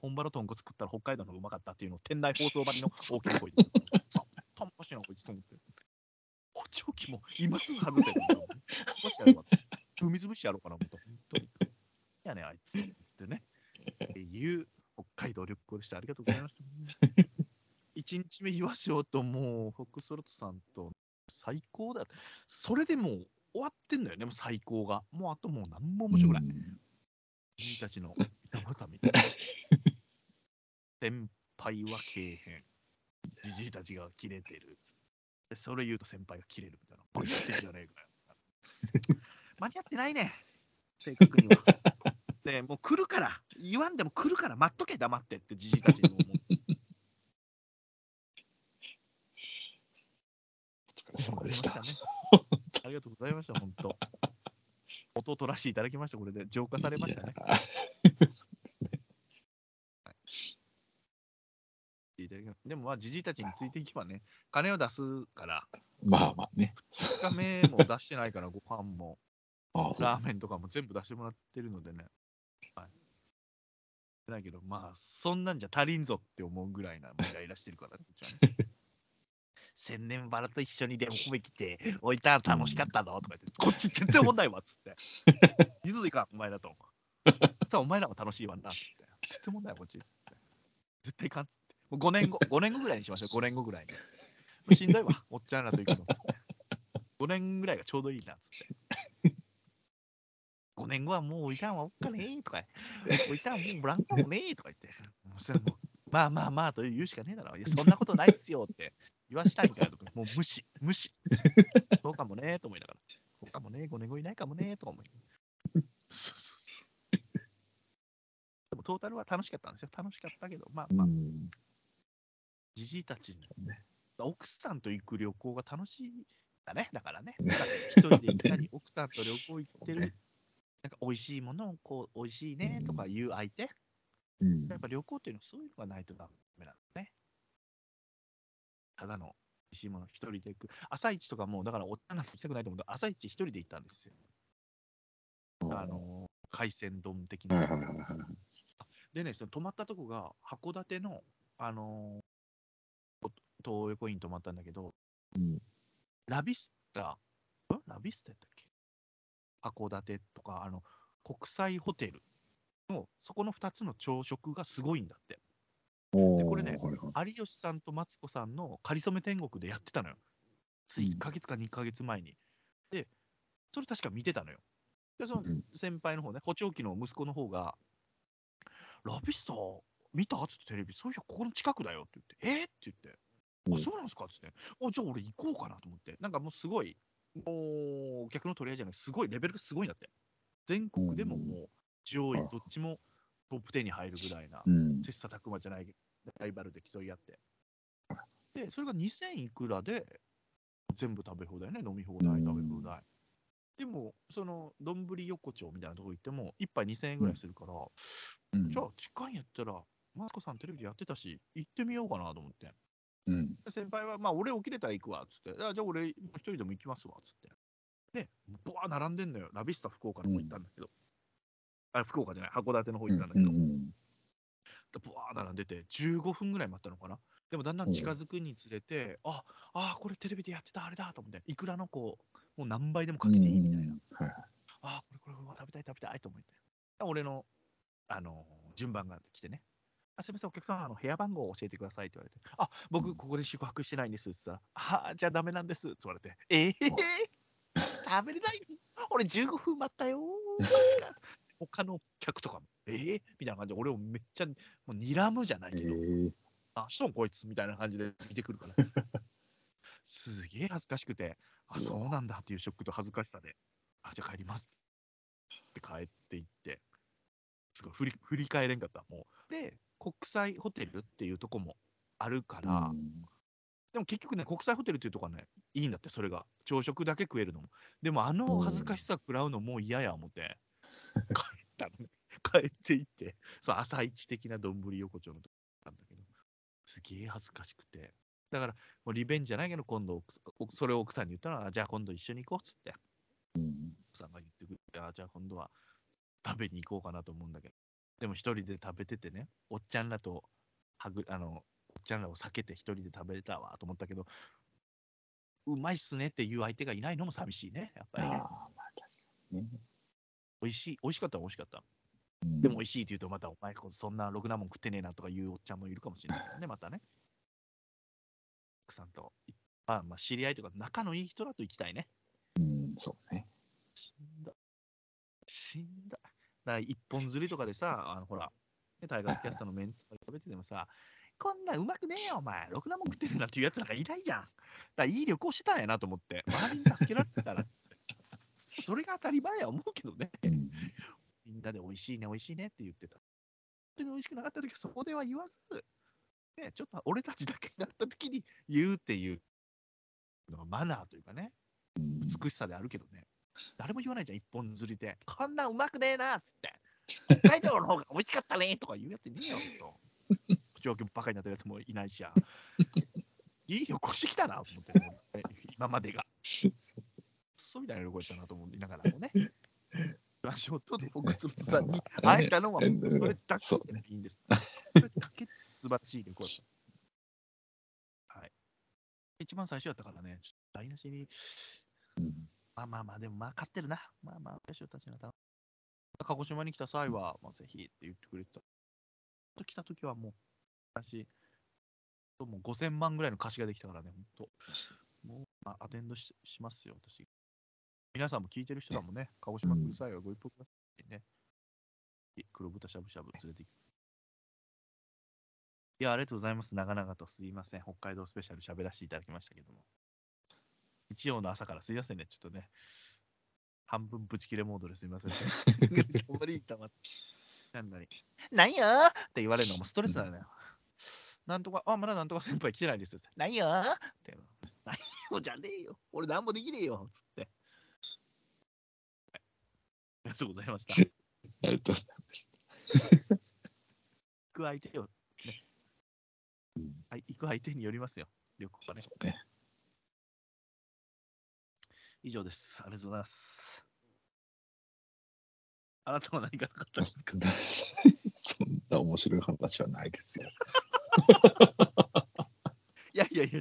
本場の豚骨食ったら北海道の方がうまかったっていうのを店内放送ばりの大きな声で言った。んぱしいな、こいつと思って。補聴器も今すぐ外せるんだもん。もしやろうかって。海潰しやろうかな、思った。本当に。いやね、あいつ。ってね。っていう北海道旅行でした。ありがとうございました。一日目言わしようと、もう、フォックストロットさんと最高だ。それでもう終わってんだよね、もう最高が。もうあともう何も面白くない。君たちの板挟みたいな。先輩はけえへん。じじいたちが切れてる。でそれ言うと先輩が切れるみたいな。間に合ってんじゃねえかよ。間に合ってないね。正確には。でもう来るから、言わんでも来るから待っとけ、黙ってってじじいたちにも思う。お疲れ様でした。ねありがとうございました、本当。音を取らせていただきました、これで浄化されましたね。いやそうですね。いただきますでもまあ、じじいたちについていけばね、金を出すから、まあまあね。2日目も出してないから、ご飯も、ああ、そうラーメンとかも全部出してもらってるのでね。はい。だけど、まあ、そんなんじゃ足りんぞって思うぐらいな、イライラしてるから、こっちはね。千年バラと一緒にでも米来て、置いたら楽しかったのとか言って、こっち全然問題わっつって。二度といかん、お前だと。さあ、お前らも楽しいわなっつって。全然問題わ、こっち。絶対いかんっつって。もう5年後、5年後ぐらいにしましょう、5年後ぐらいに。もうしんどいわ、おっちゃんらと行くのっつって。5年ぐらいがちょうどいいなっつって。5年後はもうおいたんはおっかねーとか、おいたんはもうブランカもねーとか言って、もうそれもうまあまあまあと言うしかねえだろ。いや、そんなことないっすよって言わしたいんかよとか、もう無視、無視。そうかもねーと思いながら、そうかもねー、5年後いないかもねーとか思い。そうそう。でもトータルは楽しかったんですよ。楽しかったけど、まあまあ、うん。じじいたちにね奥さんと行く旅行が楽しいだね。だからね。一人で行ったり、奥さんと旅行行ってる、ねなんか美味しいものをこう、美味しいねとか言う相手、うんやっぱ旅行っていうのはそういうのがないとダメなんだね。ただの美味しいもの一人で行く。朝市とかも、だからおっちゃんなんて行きたくないと思うけど、朝市一人で行ったんですよ。あのー海鮮丼的な。でね、その泊まったとこが函館の、あのー東横イン泊まったんだけど、うん。ラビスタ、ん？ラビスタやったっけ？函館とか、あの、国際ホテルの、そこの2つの朝食がすごいんだって。おーこれね有吉さんとマツコさんのかりそめ天国でやってたのよ。つい1ヶ月か2ヶ月前に。で、それ確か見てたのよ。で、そのうん。先輩の方ね、補聴器の息子の方が、ラビスタ見た？っつってテレビ、そういや、ここの近くだよって言って、え？って言って、うんあ、そうなんですかっつって、あ、じゃあ俺行こうかなと思って、なんかもうすごい、もうお客の取り合いじゃない、すごいレベルがすごいんだって。全国でももう上位うん、どっちもトップ10に入るぐらいな、うん。切磋琢磨じゃないライバルで競い合って。で、それが2000いくらで、全部食べ放題ね、飲み放題、うん食べ放題。でも、その、丼横丁みたいなとこ行っても、1杯2000円ぐらいするから、うんじゃあ、近いんやったら、マツコさんテレビでやってたし、行ってみようかなと思って。うん。で先輩は、まあ、俺起きれたら行くわ、つって。あじゃあ、俺、一人でも行きますわ、つって。で、ぼわー並んでんのよ。ラビスタ福岡の方行ったんだけど。あ、福岡じゃない、函館の方行ったんだけど。うんでブワー並んでて、15分ぐらい待ったのかな。でもだんだん近づくにつれて、ああ、これテレビでやってたあれだと思って、いくらのこう、もう何倍でもかけていいみたいな。はいはい。あこれこれこれ食べたい食べたいと思って。俺の、あの順番が来てね。あすみません、お客さん、あの部屋番号を教えてくださいって言われて、あ僕、ここで宿泊してないんですって言ったら、あじゃあダメなんですって言われて、えー、食べれない俺15分待ったよ。マジか他の客とかも、えー、みたいな感じで、俺をめっちゃ、もう睨むじゃないえけど、ー、あ、しとんこいつみたいな感じで見てくるから。すげえ恥ずかしくて、あ、そうなんだっていうショックと恥ずかしさで、あ、じゃあ帰りますって帰っていって、すごい振り振り返れんかった、もう。で、国際ホテルっていうとこもあるから、でも結局ね、国際ホテルっていうとこはね、いいんだって、それが。朝食だけ食えるのも。でも、あの恥ずかしさ食らうのもう嫌や思って、帰ったのね。帰っていって、そう朝一的な丼横丁のとこなんだけど、すげえ恥ずかしくて。だから、もうリベンジじゃないけど、今度それを奥さんに言ったら、あじゃあ今度一緒に行こうっつって、うん奥さんが言ってくれて、あじゃあ今度は食べに行こうかなと思うんだけど、でも一人で食べててね、おっちゃんらとはぐ、あの、おっちゃんらを避けて一人で食べれたわと思ったけど、うまいっすねっていう相手がいないのも寂しいね、やっぱりね。ああ、まあ確かにね。美味しい、美味しかったら美味しかった。うんでも美味しいって言うと、またお前こそんなろくなもん食ってねえなとか言うおっちゃんもいるかもしれないからね、またね。奥さんと、まあ、まあ知り合いとか仲のいい人だと行きたいね。うん、そうね。死んだ。死んだ。ら一本釣りとかでさ、あのほら、ね、タイガースキャスターのメンツとか食べててもさ、こんなんうまくねえよ、お前。ろくなもん食ってねえなっていうやつなんかいないじゃん。だからいい旅行してたんやなと思って、周りに助けられてたら、それが当たり前や思うけどね。うんみんなで美味しいね、美味しいねって言ってた。本当に美味しくなかった時はそこでは言わず、ね、ちょっと俺たちだけになった時に言うっていうのがマナーというかね、うん美しさであるけどね、誰も言わないじゃん、一本釣りで。こんなんうまくねえなっつって。北海道の方が美味しかったねとか言うやついねえよ、ほんと。口調バカになってるやつもいないしや。いい旅行してきたなと思って、俺今までが。そうみたいな旅行やったなと思いながらもね。ラジオとフォックスロットさんに会えたのは、うんそれだけでいいんです。それだけで素晴らしい旅行だった。はい。一番最初やったからね、台無しに、うんまあまあまあ、でもまあ勝ってるな。まあまあ、私たちのた鹿児島に来た際は、まあ、ぜひって言ってくれてた。来た時はもう、私、もう5000万ぐらいの貸しができたからね、本当。もう、まあ、アテンドししますよ、私。皆さんも聞いてる人だもんね、鹿児島来る際はご一報くださいね。黒豚しゃぶしゃぶ連れて行く。いや、ありがとうございます。長々とすいません。北海道スペシャル喋らせていただきましたけども。日曜の朝からすいませんね。ちょっとね、半分ブチ切れモードですいませんね。止まりたまって。なんだに。なんやーって言われるのがもうストレスなのよ。なんとか、あ、まだなんとか先輩来てないですよ。なんやーって。なんよじゃねえよ。俺なんもできねえよ。つって。はいありがとうございました。行ありがとうございました。く相手を、ね。うんはい、行く相手によりますよ。旅行がね。以上です。ありがとうございます。あなたは何かなかったですか？そんな面白い話はないですよ。いやいやいや、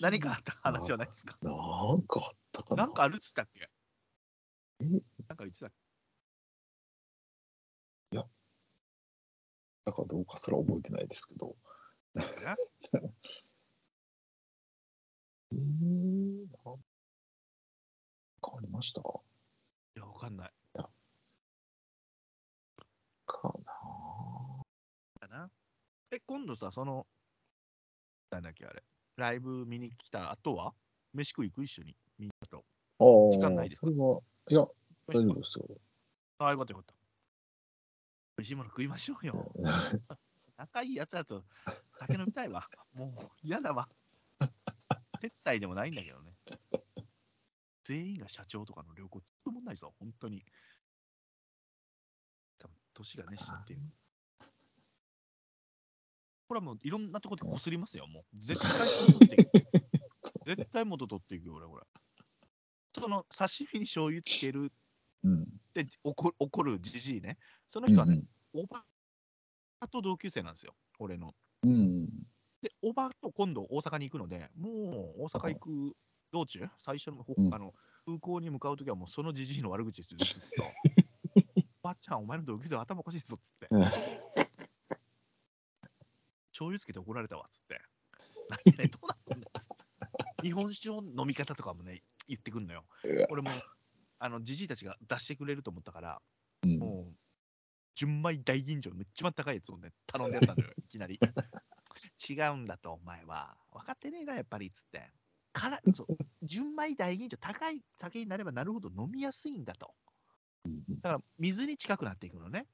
何かあった話はないですか？なんかあったかな？なんかあるっつったっけ？え？なんか言ってたっなんかどうかそれは覚えてないですけど。け えー、なんかりました？いや、わかんない。かなかな。え、今度さ、その、なんだっけ、あれ、ライブ見に来た後は、飯食い行く？一緒に、みんなと。ああ、時間ないですそれは、いや、大丈夫ですよ。ああ、よかったよかった。美味しいもの食いましょうよ。仲いいやつだと酒飲みたいわ。もう嫌だわ。撤退でもないんだけどね。全員が社長とかの旅行、つっともないぞ、本当に。多分年がねしちゃってる。これはもういろんなところでこすりますよ、もう。絶対元取っていく。絶対元取っていくよ、俺、これ。その刺身に醤油つけるうん。って怒る怒るじじいね。そのうん人はね、おばと同級生なんですよ、俺の。うん。で、おばと今度大阪に行くので、もう大阪行く道中、最初の,あの空港に向かうときはもうそのじじいの悪口ですよ、ずっと。おばちゃん、お前の同級生頭おかしいぞっつって。うん醤油つけて怒られたわっつって。何々どうなってんだっつって。日本酒の飲み方とかもね、言ってくんのよ。俺も、あの、じじいたちが出してくれると思ったから、うんもう、純米大吟醸の一番高いやつをね、頼んでやったのよ、いきなり。違うんだと、お前は。分かってねえな、やっぱり、つって。からそう純米大吟醸、高い酒になればなるほど飲みやすいんだと。だから、水に近くなっていくのね。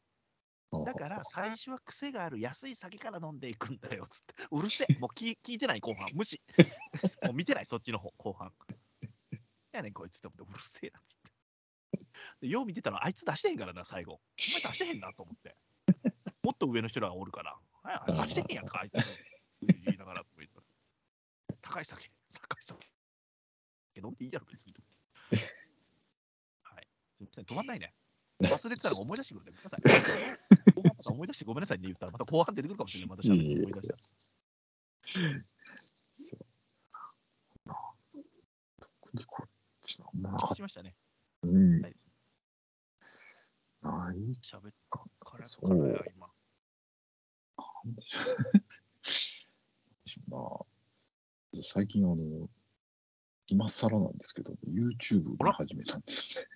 だから、最初は癖がある安い酒から飲んでいくんだよ、つって。うるせえ、もう聞聞いてない、後半。無視。もう見てない、そっちの方、後半。やねん、こいつって思って、うるせえな、つって。でよう見てたら、あいつ出してへんからな、最後。お前出してへんなと思って。もっと上の人らがおるから、出してへんやんか、あいつ。言いながら、高い酒。飲んでいいやろ、別に。はい。すみません、止まんないね。忘れてたら思い出してくるんで、ごめんなさい。思 い出してごめんなさいね言ったら、また後半出てくるかもしれない。また思い出したら。そうな特にこっちのなかっしましたね。た。うん。ないです。ない喋っか。からそう今。なんでしょうな。最近、あの、今更なんですけど、YouTube を始めたんですよね。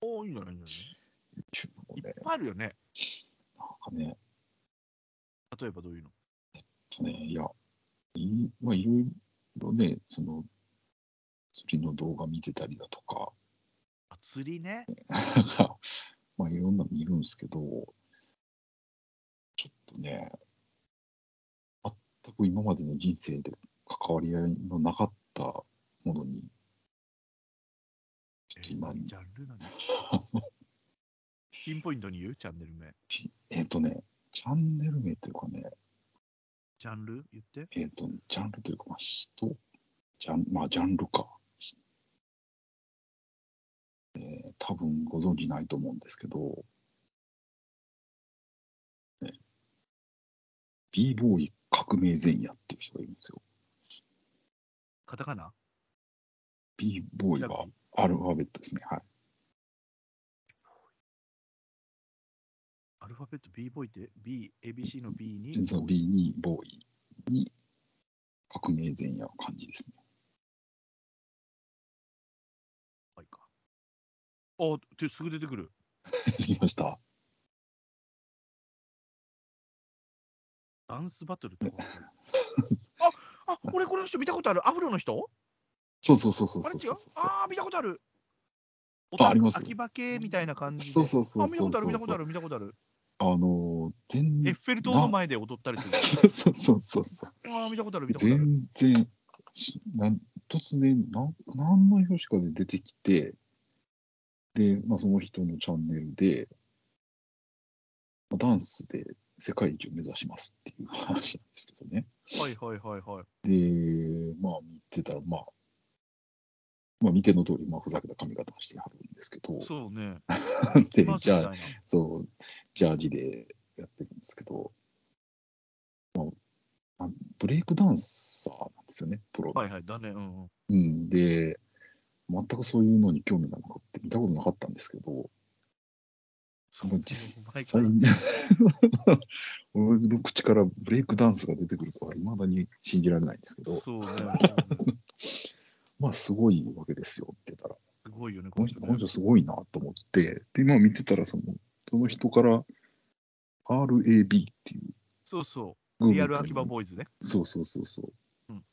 おーいいんじゃないいいんじゃない YouTube をいっね、ぱいあるよね。なんかね、例えばどういうの？とね、いや、いまあ、いろいろね、その、釣りの動画見てたりだとか、あ釣りね。まあ、いろんなの見るんですけど、ちょっとね、全く今までの人生で関わり合いのなかったものに、ちょっと今、ジャンル何 ピンポイントに言う？チャンネル名。ピえっ、とね、チャンネル名というかね、ジャンル？言って。えっ、と、ジャンルというか、まあ、人、ジャン、まあ、ジャンルか。ひえー多分ご存知ないと思うんですけど、ね、b ボーイ革命前夜っていう人がいるんですよ。カタカナ？B ボーイはアルファベットですね。はい。アルファベット？B ボーイって？B、ABC の B に？そう B にボーイに革命前夜を感じですね。はいか。あ、ですぐ出てくる。できました。ダンスバトルと？か。あ、俺この人見たことある。アフロの人？そうそうそうそうあれ違そうそうそう。ああ、見たことある。ああります秋葉系みたいな感じで。そうそうそう、見たそうことある、見たことある、見たことある。あのー、全エッフェル塔の前で踊ったりする。そうそうそうそう。ああ、見たことある、見たことある。全然なん突然なん何の表紙かで出てきてで、まあ、その人のチャンネルで、まあダンスで世界一を目指しますっていう話なんですけどねはいはいはいはい。でまあ見てたらまあまあ見ての通り、まあ、ふざけた髪型をしてはるんですけどそうね。でじゃあそうジャージでやってるんですけど、まあまあ、ブレイクダンサーなんですよねプロのはいはい、だね。うんうん。うん、で、全くそういうのに興味がなくて、見たことなかったんですけど、そうまあ実際に、俺の 口からブレイクダンスが出てくるとは、いまだに信じられないんですけど、そうね。まあ、すごいわけですよって言ったら、すごいよね、この人、ねこの人すごいなと思って、で、まあ見てたら、その、その人から RAB っていうそうそグう。リアル秋葉ボーイズね。そうそうそうそう。うん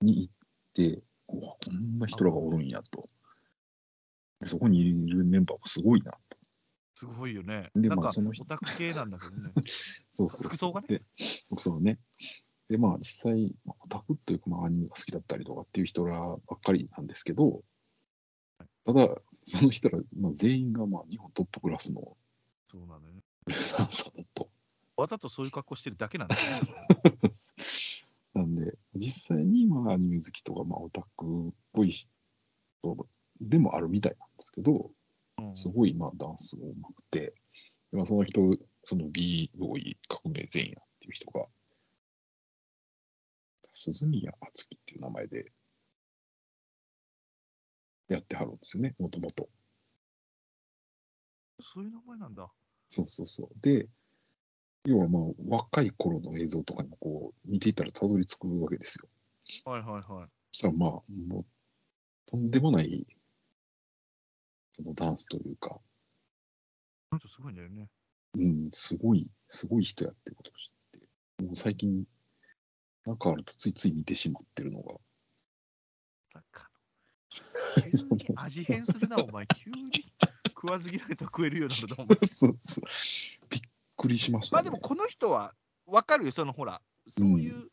に行って、こんな人らがおるんやと。でそこにいるメンバーもすごいなと。すごいよね。でまあその人オタク系なんだけどね。そうそう服装がねで、服装ね。で、まあ実際、まあオタクというか、まあアニメが好きだったりとかっていう人らばっかりなんですけど、ただ、その人ら、まあ、全員がまあ日本トップクラスのそうなのよね。ダンサーだと。わざとそういう格好してるだけなんだよね。なんで、実際にまあアニメ好きとか、まあオタクっぽい人でもあるみたいなんですけど、うんすごいまあダンスがうまくて、でまあ、その人、その b ボーイ革命前夜っていう人が、鈴宮敦樹っていう名前でやってはるんですよね、もともと。そういう名前なんだ。そうそうそう。で、要はまあ若い頃の映像とかにこう見ていったらたどり着くわけですよ。はいはいはい。そしたらまあ、もうとんでもないそのダンスというか、この人すごいんだよね。うん、すごい、すごい人やってことを知って、もう最近、なんかあるとついつい見てしまってるのが、サッカーの。急に味変するな、お前。急に食わず嫌いと食えるようになると思う。そうそうびっくりしました、ね。まあでもこの人は分かるよ、そのほら、そういう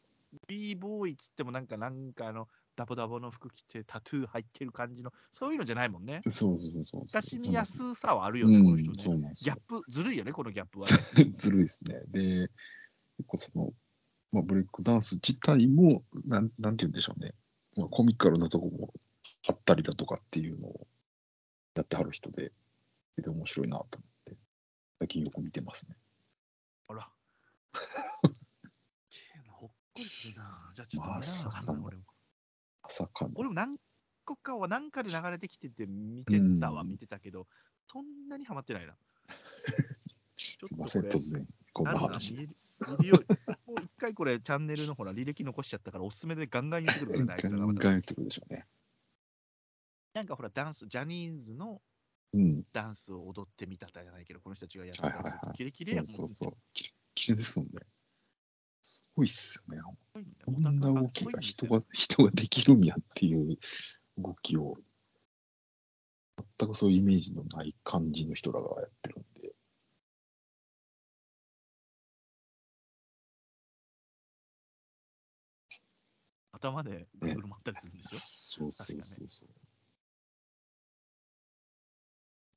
b ボーイっつってもなんか、なんかあの、ダボダボの服着てタトゥー入ってる感じの、そういうのじゃないもんね。そうそうそうそう。親しみやすさはあるようね、この人ね。ギャッ。プ、ずるいよね、このギャップは、ね。ずるいですね。で、結構その、まあ、ブレイクダンス自体も、なんなんて言うんでしょうね。まあ、コミカルなとこもあったりだとかっていうのをやってはる人で、で面白いなと思って、最近よく見てますね。ほら。ほっこりするな。じゃあちょっと見ながらな、俺も。まさかの。俺も何個かは何かで流れてきてて見てたはうん見てたけど、そんなにハマってないな。ち ょすいません、突然、こんな話。もう一回これチャンネルのほら履歴残しちゃったからおすすめでガンガン言ってくるから ガンガンやってくるでしょうね。なんかほらダンスジャニーズのうん。ダンスを踊ってみたじゃないけどこの人たちがやってたはいはいはいキレキレそやもんうそうそう。ききれいですもんね。すごいっすよね。ここんな動きが人が、人ができるんやっていう動きを、全くそういうイメージのない感じの人らがやってるんで、頭でぐるぐる回ったりするんでしょ、そうそうそうそう。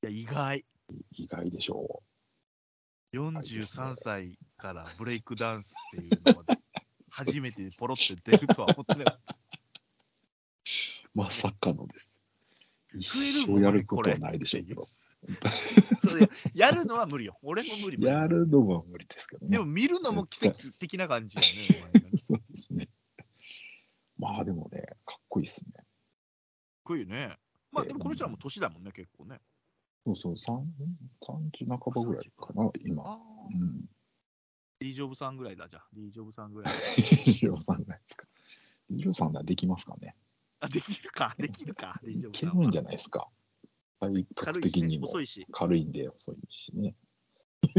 いや意外。意外でしょ43歳からブレイクダンスっていうのまでう。初めてポロって出るとは思ってなかったまさかのです。一生やることはないでしょうけど。ややるのは無理よ俺も無理やるのは無理ですけどね。でも見るのも奇跡的な感じよね そうですね。まあでもね、かっこいいですね。かっこいいよね。まあでもこの人らも年だもんね、結構ね。そうそう、三30半ばぐらいかな、今。う。ん。D ジョブさんぐらいだ、じゃあ。D ジョブさんぐらい。ジローさんがですか。ジローさんならできますかね。あ、できるか、できるか。D いけるんじゃないですか。体格的にも遅いし。軽いんで遅いしね。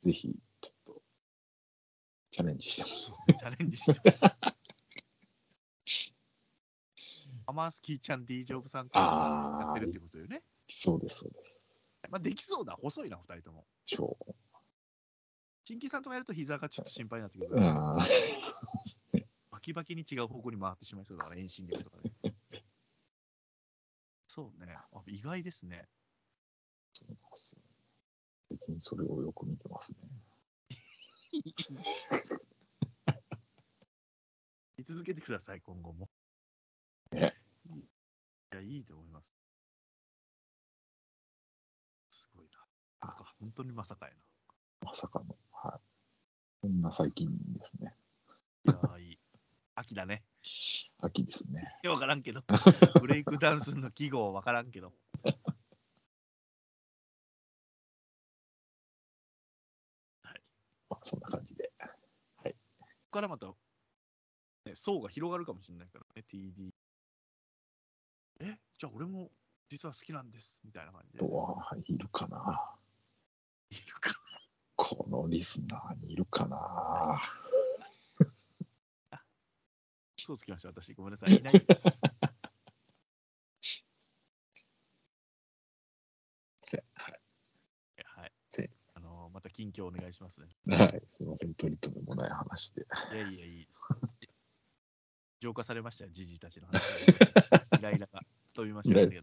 ぜひ、ちょっと、チャレンジしてほしい。チャレンジして。アマースキーちゃん D ジョブさんかやってるってことよね。そうです、そうです。まあできそうだ、細いな、二人とも。しょう。新規さんとやると膝がちょっと心配になってくる。ああ、そうですね。バキバキに違う方向に回ってしまいそうだから、遠心力とかで。そうね。あ意外ですね。そうなんですよ最近それをよく見てますね。見続けてください、今後も。ねいや、いいと思います。すごいな。なんか本当にまさかやまさかの。はい。こんな最近ですね。な。いやー、いい。秋だね。秋ですね。わからんけど。ブレイクダンスの記号わからんけど。まあ、そんな感じで。ここからまた、ね、層が広がるかもしれないからね、TD。え、じゃあ俺も実は好きなんですみたいな感じで。とはいるかないるかこのリスナーにいるかな嘘つきました、私。ごめんなさい。いないです。せはい。はいせ。あのまた近況お願いしますね。はい。すみません。取り留めもない話で。いやいや、いいです。浄化されましたよ、じじいたちの話。イライラが飛びました。イライラ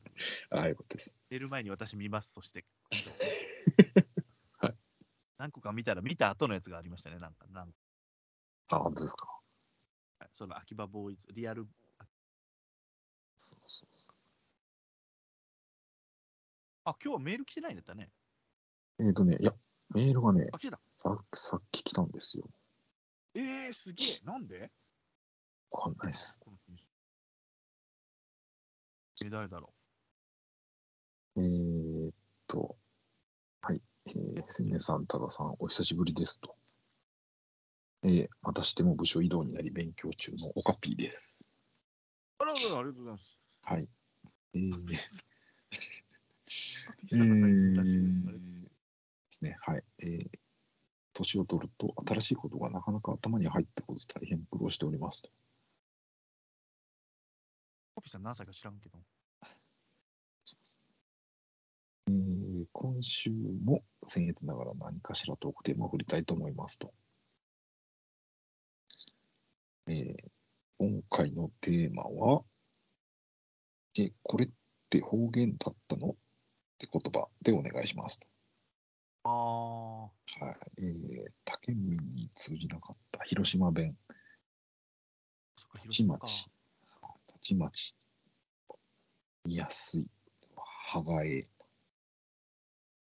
あああいうことです。寝る前に私見ます、そして。はい。何個か見たら、見た後のやつがありましたね、なんか。なんかあ、本当ですか。その秋葉ボーイズ、リアル。そうそうあ、今日はメール来てないんだったね。えっ、とね、いや、メールがね。ささっき来たんですよ。えー、すげえ。なんで？わかんないです。え、誰だろえー、っと、はい。えー、千年さん、多田さん、お久しぶりですと。えー、またしても部署移動になり勉強中のオカピーです。うあららら、ありがとうございます。はい。えー、ええー、ですね、はい。えー、年を取ると新しいことがなかなか頭に入ってこず大変苦労しておりますと。コピーさん何歳か知らんけど。えー、今週も僭越ながら何かしらトークテーマを振りたいと思いますと。えー、今回のテーマは、え、これって方言だったのって言葉でお願いしますと。あはい。えー、他県民に通じなかった広島弁、ち。まち、たちまち、見やすい、はがえ、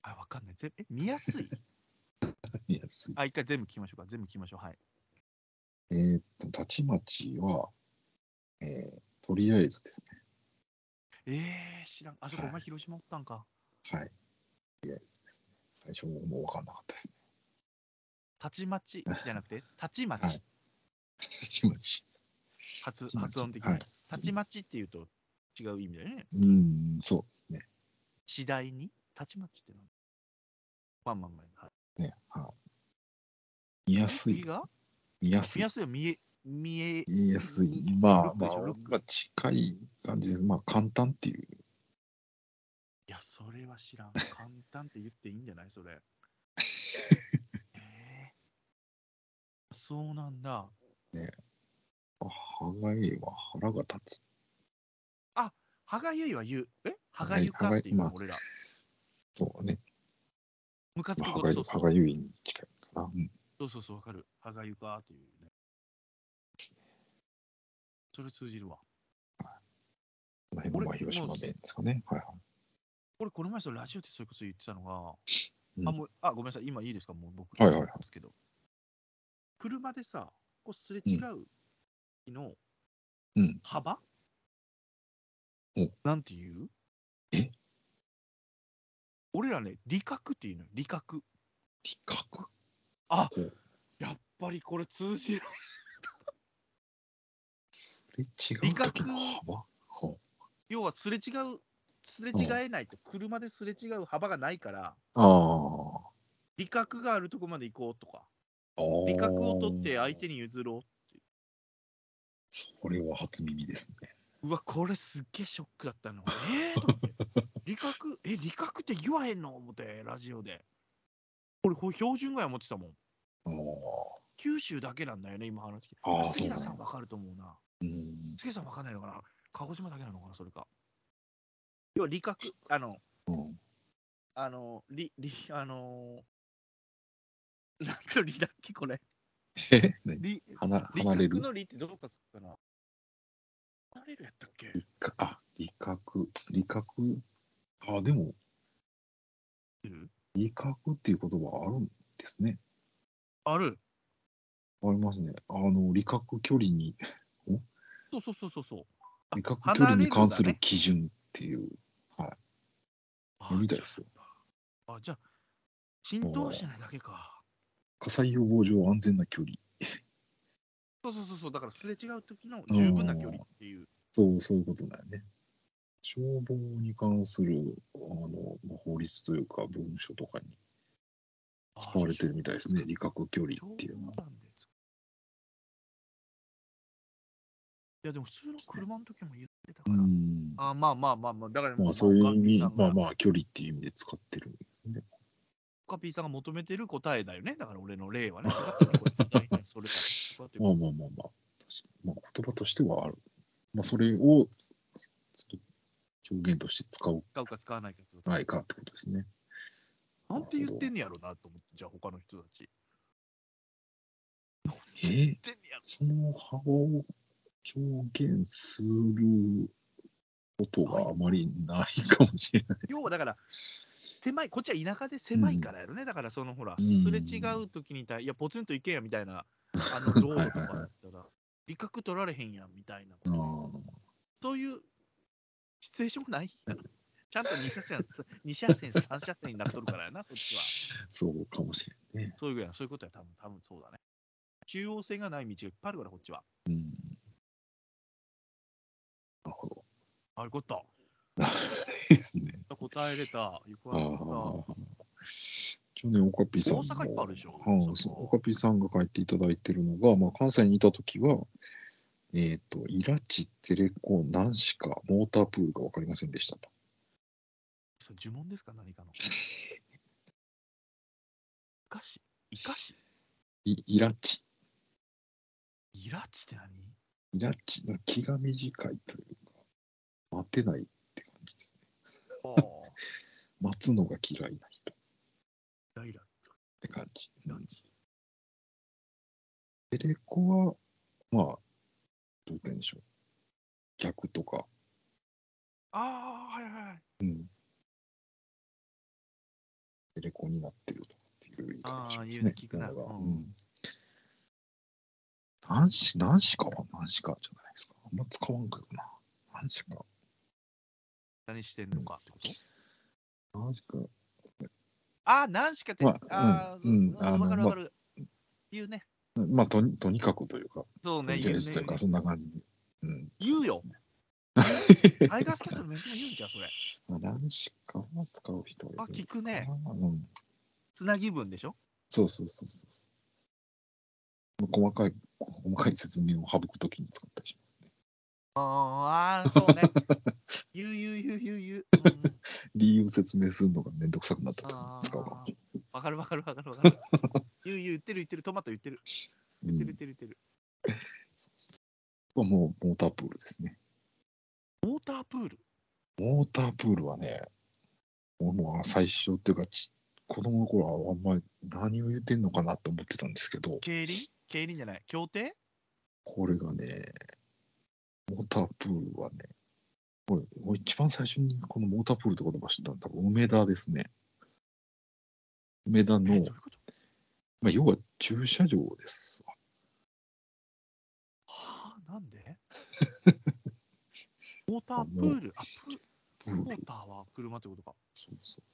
あ、わかんない。ぜえ、見やすい？見やすい。あ、一回全部聞きましょうか。全部聞きましょう。はい。えーっと、たちまちは、えーとりあえずですえー、知らん。あそこ、はいお前広島おったんか。ね。はい。とりあえずですね。最初もう分かんなかったですね。たちまちじゃなくて、たちまち。はいたちまち。発たちまち発音的にはい。たちまちっていうと違う意味だよね。うーん、そうですね。次第に？たちまちってなんまあまあまあ。はいねはい。見やすい。次が？見やすい見や。すいは見え、見え、見やすい。まあ、まあまあ、近い感じで、まあ、簡単っていう。いや、それは知らん。簡単って言っていいんじゃない？それ。えー、そうなんだ。はがえは腹が立つ。はがゆいは言う。え？はがはいゆかっていうはがの俺ら。そうね。ムカつまあ、くこと、そうそうはがゆいに近いかな。うん。そうそうそう、わかる。はがゆかっていうね。それ通じるわ。この辺の広島弁ですかね。はいはい。俺、この前ラジオでそれこそ言ってたのが、うんあ、もう、あ、ごめんなさい、今いいですか？もう僕、はいはいはいですけど。車でさ、こうすれ違う日のうん。幅、うんなんて言う？え？俺らね、理覚っていうのよ、理覚。理覚あうんやっぱりこれ通じる。すれ違う時の幅？は要はすれ違う、すれ違えないと、車ですれ違う幅がないから、ああ。理覚があるとこまで行こうとか、理覚を取って相手に譲ろうそれは初耳ですね。うわ、これすっげえショックだったの。えー、理覚、え、理覚って言わへんの？思って、ラジオで。これ、これ標準ぐらい持ってたもん。九州だけなんだよね、今話聞いて。杉田さんわかると思うな。うん。杉田さんわかんないのかな？鹿児島だけなのかな、それか。要は理覚、あの、うん。あの、理、理、あのー、なんと理だっけ、これ。え？離理離れる？覚の理ってどう書くかな？離れるやったっけ？あ、理覚。理覚。あ、でも、理覚っていう言葉あるんですね。ある。ありますね。あの、理覚距離に、そうそうそうそうそう。あ理覚距離に関する基準っていう、あみたいですよ。あ、じゃあ、浸透してないだけか。火災予防上安全な距離。そうそうそうそう、だからすれ違う時の十分な距離っていう。そう、そういうことだよね。消防に関するあのまあ法律というか文書とかに使われてるみたいですね、離隔距離っていうのは。いや、でも普通の車の時も言ってたかうら。ん。あまあまあまあまあ、だから、まあそういう意味、まあまあ。まあ距離っていう意味で使ってる。ね、カピーさんが求めてる答えだよね。だから俺の例はね。それ。まあまあまあまあ、まあ、言葉としてはある。まあそれをちょっと表現として使う使うか使わないかってこと。ないかってことですね。なんて言ってんねやろなと思って、じゃあ他の人たち。え？ー。その幅を表現することがあまりないかもしれない。要はだから、狭い、こっちは田舎で狭いからやろね。だからそのほら、うんすれ違う時にたい、いや、ポツンと行けやみたいな、あの道路とかだったら、比較取られへんやんみたいな。そういうシチュエーションもない？ちゃんと2車線、2車線、3車線になっとるからやな、そっちは。そうかもしれんね。そういうやそういうことや、多分多分そうだね。中央線がない道がいっぱいあるから、こっちは。うん。なるほど。あれ、こと。いいですね。答えれた。よくあわかっあ。一応ね、オカピーさんも。大阪いっぱいあるでしょはいそうオカピーさんが書いていただいてるのが、まあ、関西にいたときは、えっ、と、イラチ、テレコ、ナンシカ、モータープールが分かりませんでしたと。た。それ呪文ですか、何かの。イカシ？イカシ？いイラチ。イラチって何？イラチの気が短いというか、待てないって感じですね。ああ、待つのが嫌いな人っダイラて感じ。イラチ。テレコは、まあ、どう言んでしょう。逆とか、ああ、はいはいはい。うん。テレコになってるとかっていう言い方をしますねね聞くなのがうんうん。何し、何しかは何しかじゃないですか。あんま使わんけどな。何しか。何してんのかってこと？何しか。ああ、何しかって、まあああ、うんうんかるわかる。言うね。まあ、とにとにかくというか、そうね、言うねうか、そんな感じで。うん。言うよ。タイガースキャストのめっちゃ言うんじゃん、それ。まあ、何しかは使う人あ、聞くね。うん。つなぎ文でしょ？そうそうそうそう。細かい、細かい説明を省くときに使ったりしますね。ああ、そうね。言う言う言う言う言う。理由説明するのがめんどくさくなったときにあ使うかもしーわかるわかるわかるわかる。言う言う言ってる言ってる。トマト言ってる。言ってる言ってる言ってる。そうですねこれもうモータープールですね。モータープール？モータープールはね、もう最初っていうかち、子供の頃はあんまり何を言ってんのかなと思ってたんですけど、競輪？競輪じゃない？競艇？これがね、モータープールはね、これ、もう一番最初にこのモータープールって言葉知ったのは多分梅田ですね。梅田え、のまあ、要は駐車場ですわ。はあ、なんで？モータープール？あ、プール。モーターは車ってことか。そうそう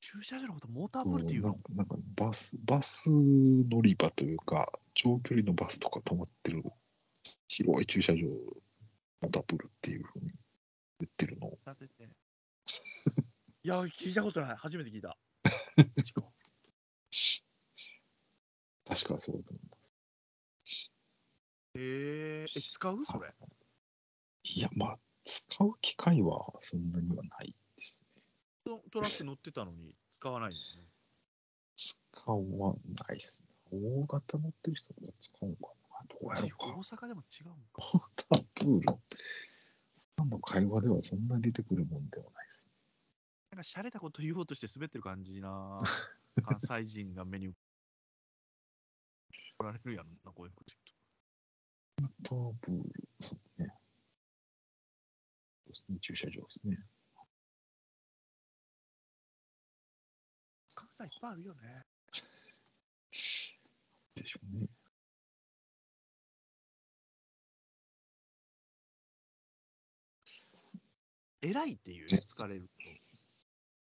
駐車場のことモーターそうプールっていうの？なんかバス、バス乗り場というか、長距離のバスとか止まってる広い駐車場、モータープールっていうふうに言ってるのを。いや、聞いたことない。初めて聞いた。確かそうだと思います。えー、え、使う？それ。いや、まあ、使う機会はそんなにはないですね。トトラック乗ってたのに使わないんですね。使わないですね。大型乗ってる人が使うのかなどうやろうか。大阪でも違うんか。モータープール。普段の会話ではそんなに出てくるもんではないです。なんか、洒落たこと言おうとして滑ってる感じな。関西人が目に。来られるやんな、こういうこと言うと。モータープール、そうね。そうですね、駐車場ですね。関西いっぱいあるよね。でしょうね。偉いっていうね疲れる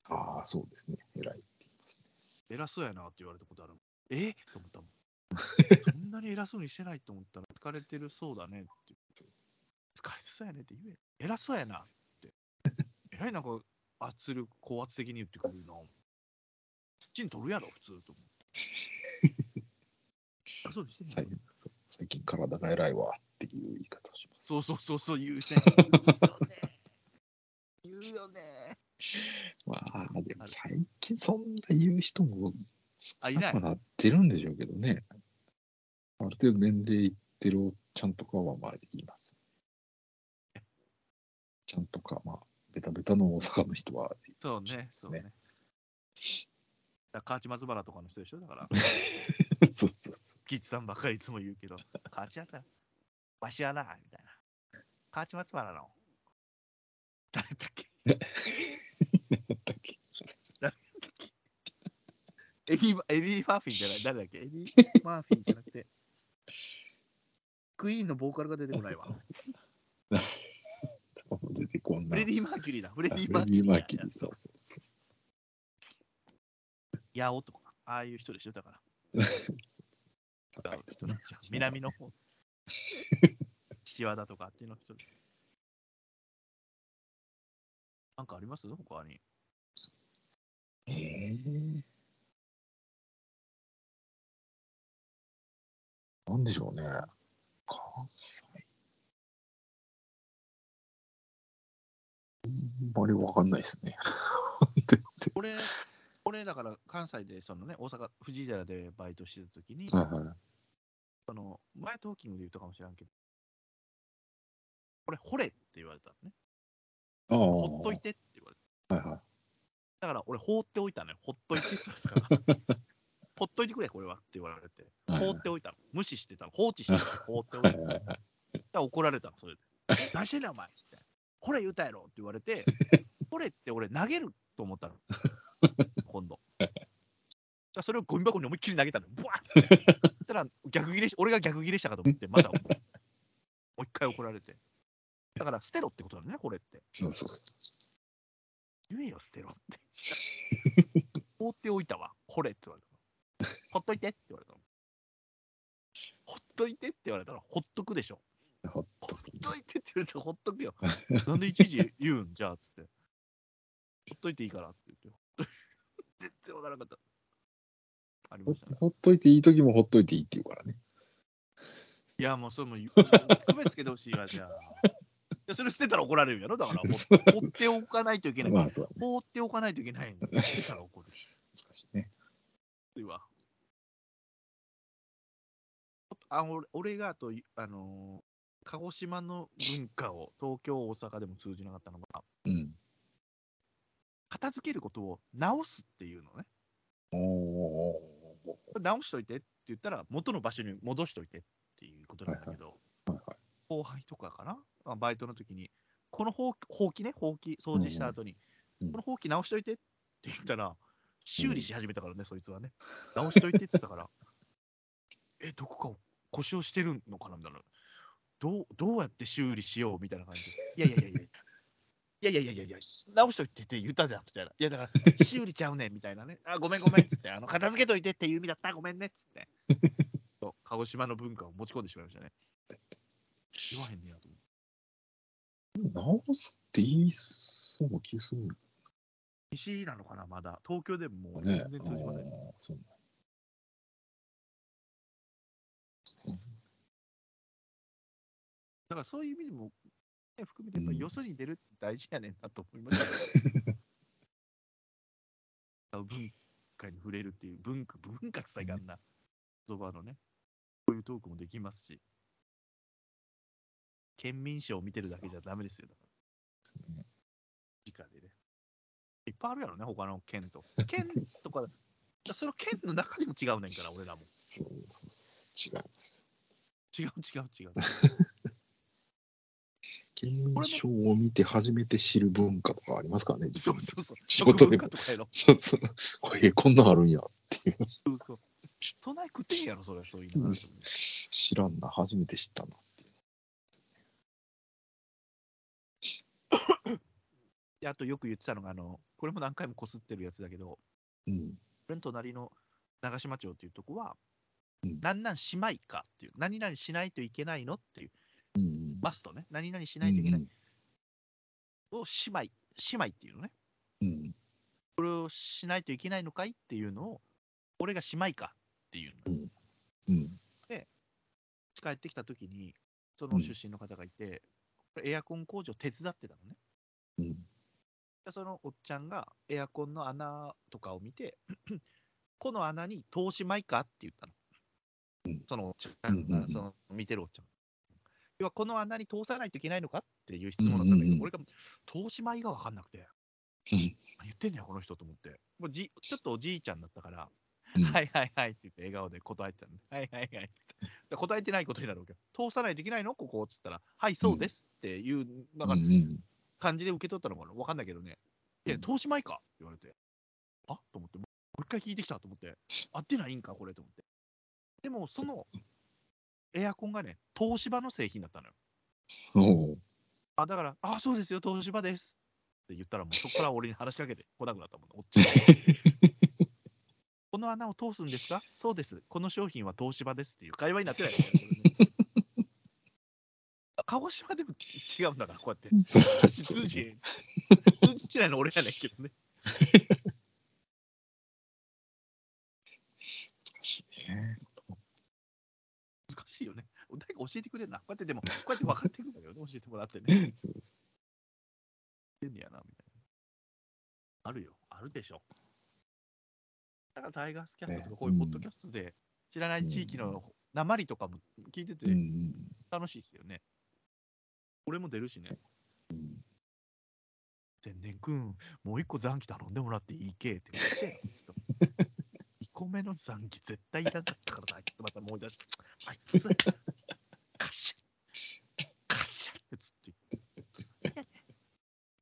ああ、そうですね。偉いって言いますね。と。偉そうやなって言われたことある。え？と思ったもん。そんなに偉そうにしてないと思ったら疲れてるそうだねって。疲れてそそうやねって言え。偉そうやなって。えらいなんか圧力、高圧的に言ってくるの。きちん取るやろ、普通と思って。あそうしてん最の最近体が偉いわっていう言い方をします。そうそうそうそう、言う ね。言うよね。まあ、でも最近そんな言う人も少なくなってるんでしょうけどね。ある程度年齢いってるおっちゃんとかはまあ言います。ちゃんとか、まあ、ベタベタの大阪の人は、そうね、そうね。河内松原とかの人でしょ？だから、そうそうそギッチさんばっかりいつも言うけど、河内やったら、わしやな、みたいな。河内松原の、誰だっけ？う。なんだっけ？エディ・エディ・マーフィンじゃない？誰だっけ？エディ・マーフィンじゃなくて、クイーンのボーカルが出てこないわ。出てこんな。フレディ・マーキュリーだ。フレディ・マーキュリーキュリー、そうそうそう。八尾とか、ああいう人でしょ？だから。南の方。岸和田とかあっちの人で。なんかあります？他に。えー、なんでしょうね。関西。あんまりわかんないですね。俺、俺だから関西で、そのね、大阪、藤井寺でバイトしてた時に、はいはい。その前トーキングで言ったかもしれんけど、これ、掘れって言われたのね。ほっといてって言われた。はいはい。だから俺、放っておいたのよ。ほっといてって言われたから。ほっといてくれ、これはって言われて。はい放っておいたの。無視してたの。放置してたの。放っておいたの。だから怒られたの、それで。何してんねん、お前って。これ言うたやろって言われて、これって俺投げると思ったの。今度。それをゴミ箱に思いっきり投げたの。ブワーッつって。そしたら逆ギレし、俺が逆ギレしたかと思って、まだもう一回怒られて。だから捨てろってことだね、これって。そうそう。言えよ、捨てろって。放っておいたわ。これって言われたの。ほっといてって言われたの。ほっといてって言われたら、ほっとくでしょ。ほっといてって言われたらほっとくよ。なんでいちいち言うん？じゃあっつって。ほっといていいからって言って。全然わからなかった。ありましたね。ほっといていい時もほっといていいって言うからね。いや、もうそれも 区別つけてほしいわ、じゃあ。いやそれ捨てたら怒られるやろだから、放っておかないといけない。まあそう。放っておかないといけないんだ。捨てたら怒る。難しいね。いわ。あ俺俺があと、あのー鹿児島の文化を東京、大阪でも通じなかったのが、うん。片付けることを直すっていうのね。直しといてって言ったら、元の場所に戻しといてっていうことなんだけど、はいはい。後輩とかかな、あバイトの時に、このほうほうきね、ほうき掃除した後に、うんうんこのほうき直しといてって言ったら、修理し始めたからね、そいつはね。直しといてって言ったから、え、どこかを故障してるのかなみたいな。どうどうやって修理しようみたいな感じで。いやいやいやいや。いやいやいやいやいや、直しといてって言ったじゃんみたいな。いやだから、修理ちゃうねんみたいなね。あ、ごめんごめんっつって、あの片付けといてっていう意味だった、ごめんねっつって。鹿児島の文化を持ち込んでしまいましたね。言わへんねやと。直すって言いそうな気する西なのかな、まだ。東京でももうね。全然通じません。あーそうだからそういう意味でも、ね、含めて、やっぱりよそに出るって大事やねんなと思いましたね。文化に触れるっていう、文化、文化って言ったらいかんな。言葉のね、こういうトークもできますし、県民賞を見てるだけじゃダメですよ。だからですね。直でね。いっぱいあるやろね、他の県と。県とか、その県の中にも違うねんから、俺らも。そうそうそう。違いますよ。違う違う違う。県民賞を見て初めて知る文化とかありますからね、そうそうそう。仕事で。そうそう。これ、こんなんあるんやっていう。そうそう。そない食ってんやろ、それ、そういうの。知らんな、初めて知ったなであとよく言ってたのが、あの、これも何回もこすってるやつだけど、うん。俺の隣の長島町っていうとこは、うんなんなんしまいかっていう、何々しないといけないのっていう、うん。マストね。何々しないといけない。うんを姉妹、姉妹っていうのね。うん。これをしないといけないのかいっていうのを、俺が姉妹かっていうの。うん。帰ってきたときに、その出身の方がいて、エアコン工場手伝ってたのね。うん。でそのおっちゃんがエアコンの穴とかを見て、この穴に通しまいかって言ったの。うんそのおっちゃんが、その見てるおっちゃん。要はこの穴に通さないといけないのかっていう質問だったんだけど、俺が通しまいが分かんなくて、言ってんねや、この人と思って。もうじちょっとおじいちゃんだったから、うんはいはいはいって言って笑顔で答えてたのね。はいはいはいって。で答えてないことになるわけよ。通さないといけないの？ここ？っつったら、はい、そうですっていう、なんか感じで受け取ったのかな？わかんないけどね。いや、投資前か？って言われて。あ？と思って、もう一回聞いてきたと思って。合ってないんか？これ？と思って。でも、そのエアコンがね、東芝の製品だったのよ。あ、だから、あ、そうですよ、東芝です。って言ったら、もうそこから俺に話しかけて来なくなったもん、おっちゃん この穴を通すんですか？そうです。この商品は東芝ですっていう会話になってないね 鹿児島でも違うんだから、こうやって。そう話通じへん。通じてないの俺やねんけどね。難しいね。難しいよね。誰か教えてくれるな。こうやってでも、こうやって分かってくるんだけどね、教えてもらってね。そうです言ってんねやな、みたいな。あるよ。あるでしょ。だからタイガースキャストとかこういうポッドキャストで知らない地域の鉛とかも聞いてて楽しいですよね。俺も出るしね。うん天然くん、もう一個残機頼んでもらっていいけって言って、ちょっと2個目の残機絶対いらなかったからな、あいつまた思い出して、あいつ、カシャッ、カシャッってずっと言って、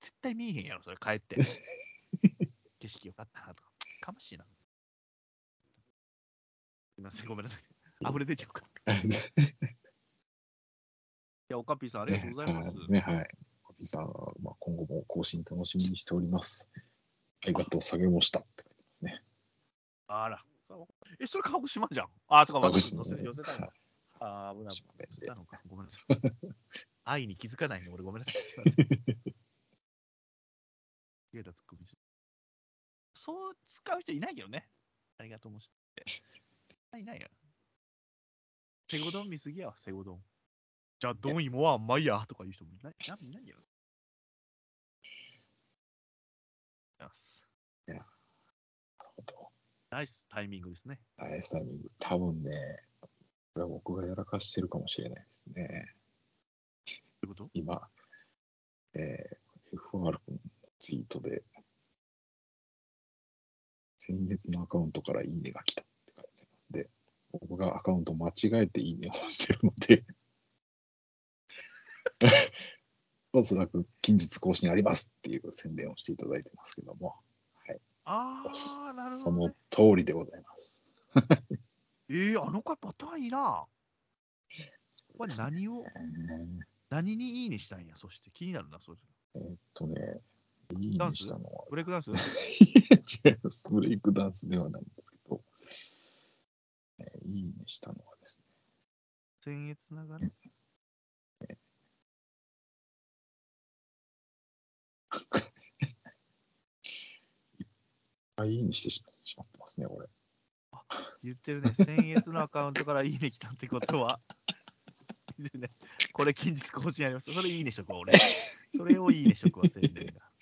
絶対見えへんやろ、それ帰って。景色よかったなとか、かましいな。すみません、ごめんなさい。溢れ出ちゃうから。いや、おかっぴーさん、ありがとうございます。ね、はい。カピさんは、まあ、今後も更新楽しみにしております。ありがとう下げましたって書いてますね。あら。え、それ鹿児島じゃん。あ、そうか、私寄せたの。あー、危ない。寄せたのか。ごめんなさい。愛に気づかないの、俺ごめんなさい。すいません。そう使う人いないけどね。ありがとうもして。いないよ。セゴドン見すぎやわ、セゴドン。じゃあ、ドン芋は甘いやとかいう人もいない。いないよ。ますなるほど。ナイスタイミングですね。ナイスタイミング。多分ね、これは僕がやらかしてるかもしれないですね。どういうこと？今、えー、FR 君のツイートで、先月のアカウントからいいねが来たって書いてあるんで、僕がアカウント間違えていいね をしてるので、おそらく近日更新ありますっていう宣伝をしていただいてますけども、ああ、なるそのほど、ね。通りでございます。えー、あの子パターンいいな。これ何を、えー何にいいねしたんや、そして気になるな、それ。えーっとね、いいねしたのは、ブレイクダンス？違います。ブレイクダンスではないんですけど、えーいいねしたのはですね、僭越ながら？いっぱいいいねしてししまってますね、俺。言ってるね、僭越のアカウントからいいね来たってことは。ね これ近日更新あります。それいいねしとくわ、俺。それをいいねしとくわ、宣伝が。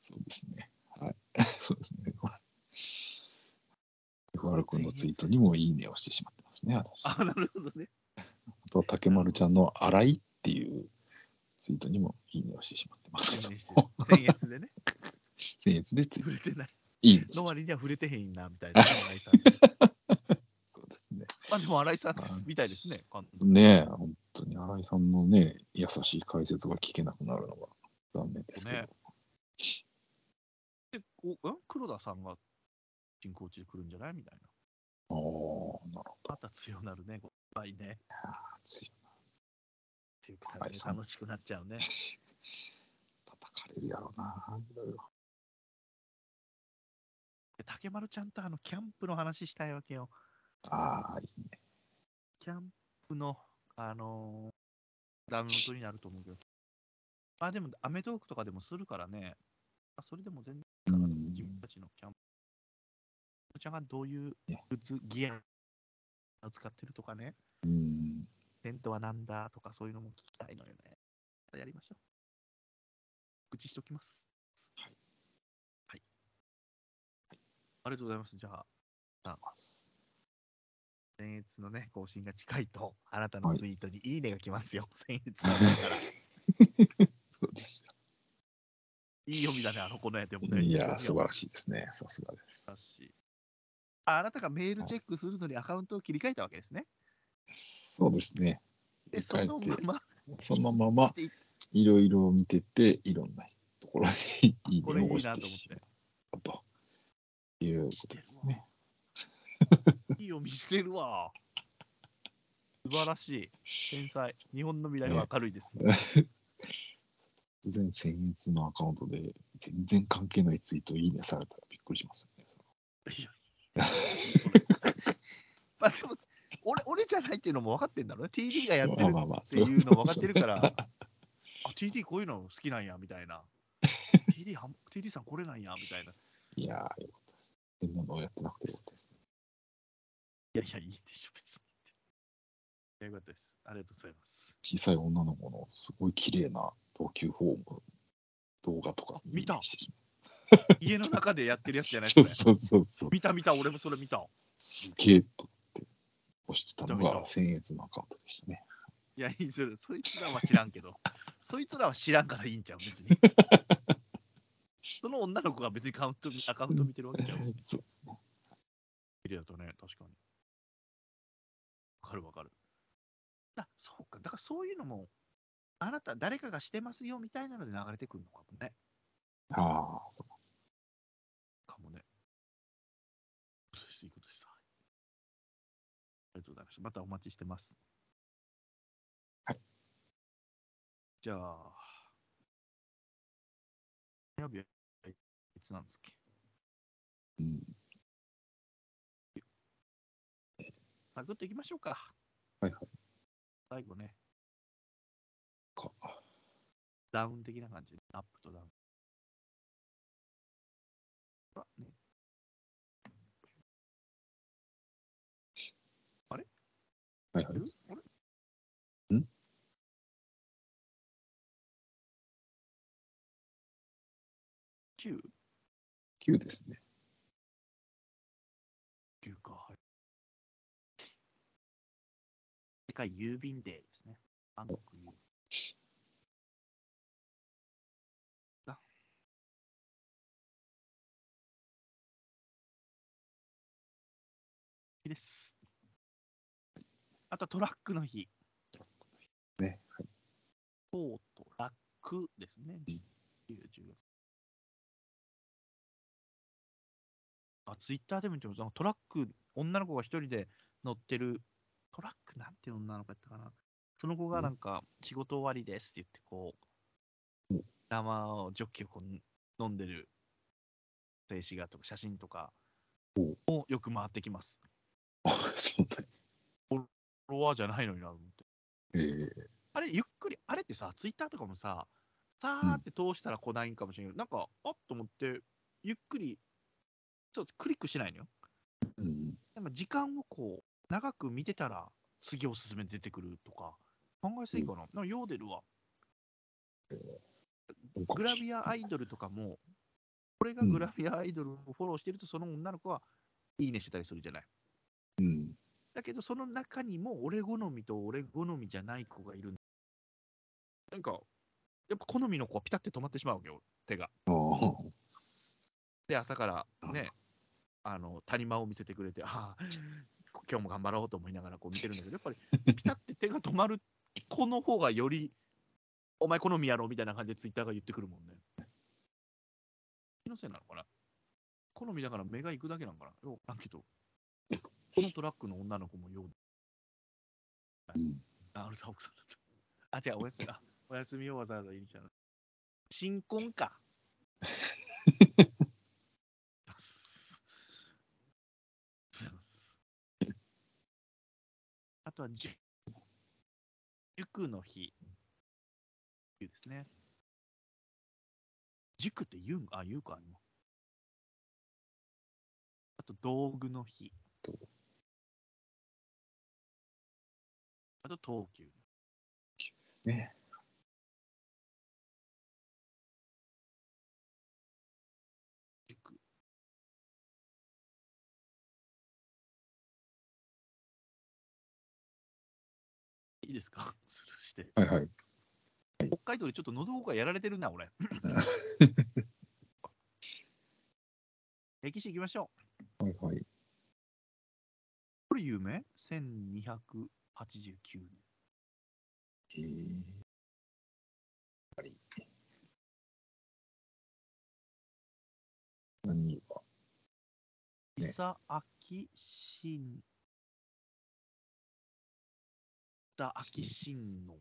そうですね。はい。そうですね。これ FR 君のツイートにもいいねをしてしまってますね。私あ、なるほどね。あと、竹丸ちゃんの洗いっていうツイートにもいいねをしてしまってますけどいいねしてる。僭越でね。僭越でツイート触れてない。いいねしての割には触れてへんな、みたいな。そうですね。まあでも新井さんですみたいですね。ねえ、本当に新井さんのね、優しい解説が聞けなくなるのが残念ですけど。ねでおん？黒田さんが進行地で来るんじゃない？みたいな。ああ、なるほまた強なるね、こいね。ど。強い強くなるね楽しくなっちゃうね。叩かれるやろうな。いろいろ。で竹丸ちゃんとあのキャンプの話したいわけよ。ああ、いいね。キャンプの、あのーダウンロードになると思うけど。まあでも、アメトークとかでもするからね。あそれでも全然うん自分たちのキャンプ。ちゃんがどういうねグッズ、ギアを使ってるとかね。うん。テントはなんだとかそういうのも聞きたいのよね。やりましょう。口しときます。はい。はい。ありがとうございます。じゃあ、先月のね、更新が近いと、あなたのツイートにいいねが来ますよ。先月なんだから。そうですいい読みだね、あの子のやでもよ。ね。いや、素晴らしい。しいですね。さすがです。だしああなたがメールチェックするのにアカウントを切り替えたわけですね。そうですね。で、そのまま、そのままいいろいろ見てて、いろんなところにいいねを押してしまったということですね。いい読みしてるわ。素晴らしい。天才。日本の未来は明るいです。突然、先月のアカウントで全然関係ないツイートいいねされたらびっくりしますよね。いや まあでも、俺俺じゃないっていうのも分かってんだろうね。TD がやってるっていうの分かってるから、あ、TD こういうの好きなんやみたいな。TD, は TD さんこれなんやみたいな。いいやー、よかったです。そんなのをやってなくてよかったですね。やいや、いいでしょ、別に。よかったです。ありがとうございます。小さい女の子のすごい綺麗な投球フォーム動画とか見た家の中でやってるやつじゃないですか。そうそうそう。見た見た、俺もそれ見た。すげえとって押してたのが先月のアカウントでしたね。いや、いいそれそいつらは知らんけど、そいつらは知らんからいいんちゃう、別に。その女の子が別にカウントアカウント見てるわけじゃん。そうですね。綺麗だとね、確かに。わかるわかる。あ、そうか。だからそういうのも、あなた誰かがしてますよみたいなので流れてくるのかもね。ああ、そうかもね。いいことです、いいことです。はいありがとうございました。またお待ちしてます。はい。じゃあ、火曜日はいつなんですっけ？うん。サクッといきましょうか。はいはい。最後ね、か。ダウン的な感じで、アップとダウン。ほらね、はいはい。えあれ？ん ?9? 9ですね。9か。はい。世界郵便デーですね。韓国です。あとトラックの日。ね。はい。トートラックですね。うん10 10月。あ、ツイッターでも見てます。なんかトラック、女の子が一人で乗ってる、トラックなんていう女の子やったかな。その子がなんか、仕事終わりですって言って、こううん、生をジョッキをこう飲んでる静止画とか写真とかおもよく回ってきます。うだ。フォロワーじゃないのになと思って。えー、あれ、ゆっくり、あれってさ、ツイッターとかもさ、さーって通したら来ないんかもしれないけど、なんか、あっと思って、ゆっくり、ちょっとクリックしないのよ。うん。なんか時間をこう、長く見てたら、次おすすめ出てくるとか、考えすぎかな。なんかヨーデルは、グラビアアイドルとかも、これがグラビアアイドルをフォローしてると、その女の子はいいねしてたりするじゃない。だけど、その中にも、俺好みと俺好みじゃない子がいるなんか、やっぱ好みの子はピタって止まってしまうわけよ、手が。で、朝からね、あの谷間を見せてくれて、ああ、今日も頑張ろうと思いながらこう見てるんだけど、やっぱりピタって手が止まる子の方がより、お前好みやろみたいな感じでツイッターが言ってくるもんね。気のせいなのかな？好みだから目が行くだけなのかな？よくわからんけど、このトラックの女の子もよう。うんあ、アルタ奥さんだった。あ、違う、おやすみ。あおやすみをわざわざ言いに来たの。新婚か。あとは、じゅ塾の日。ですね。塾って言うん？あ、言うか、今。あと、道具の日。あと、東急。ですね。塾。いいですか？スルーして。はいはい。北海道でちょっと喉がやられてるな、俺。歴史いきましょう。はいはい。これ有名？?1289 年。えー、やっぱり。何が？ね伊佐明神。伊佐明神の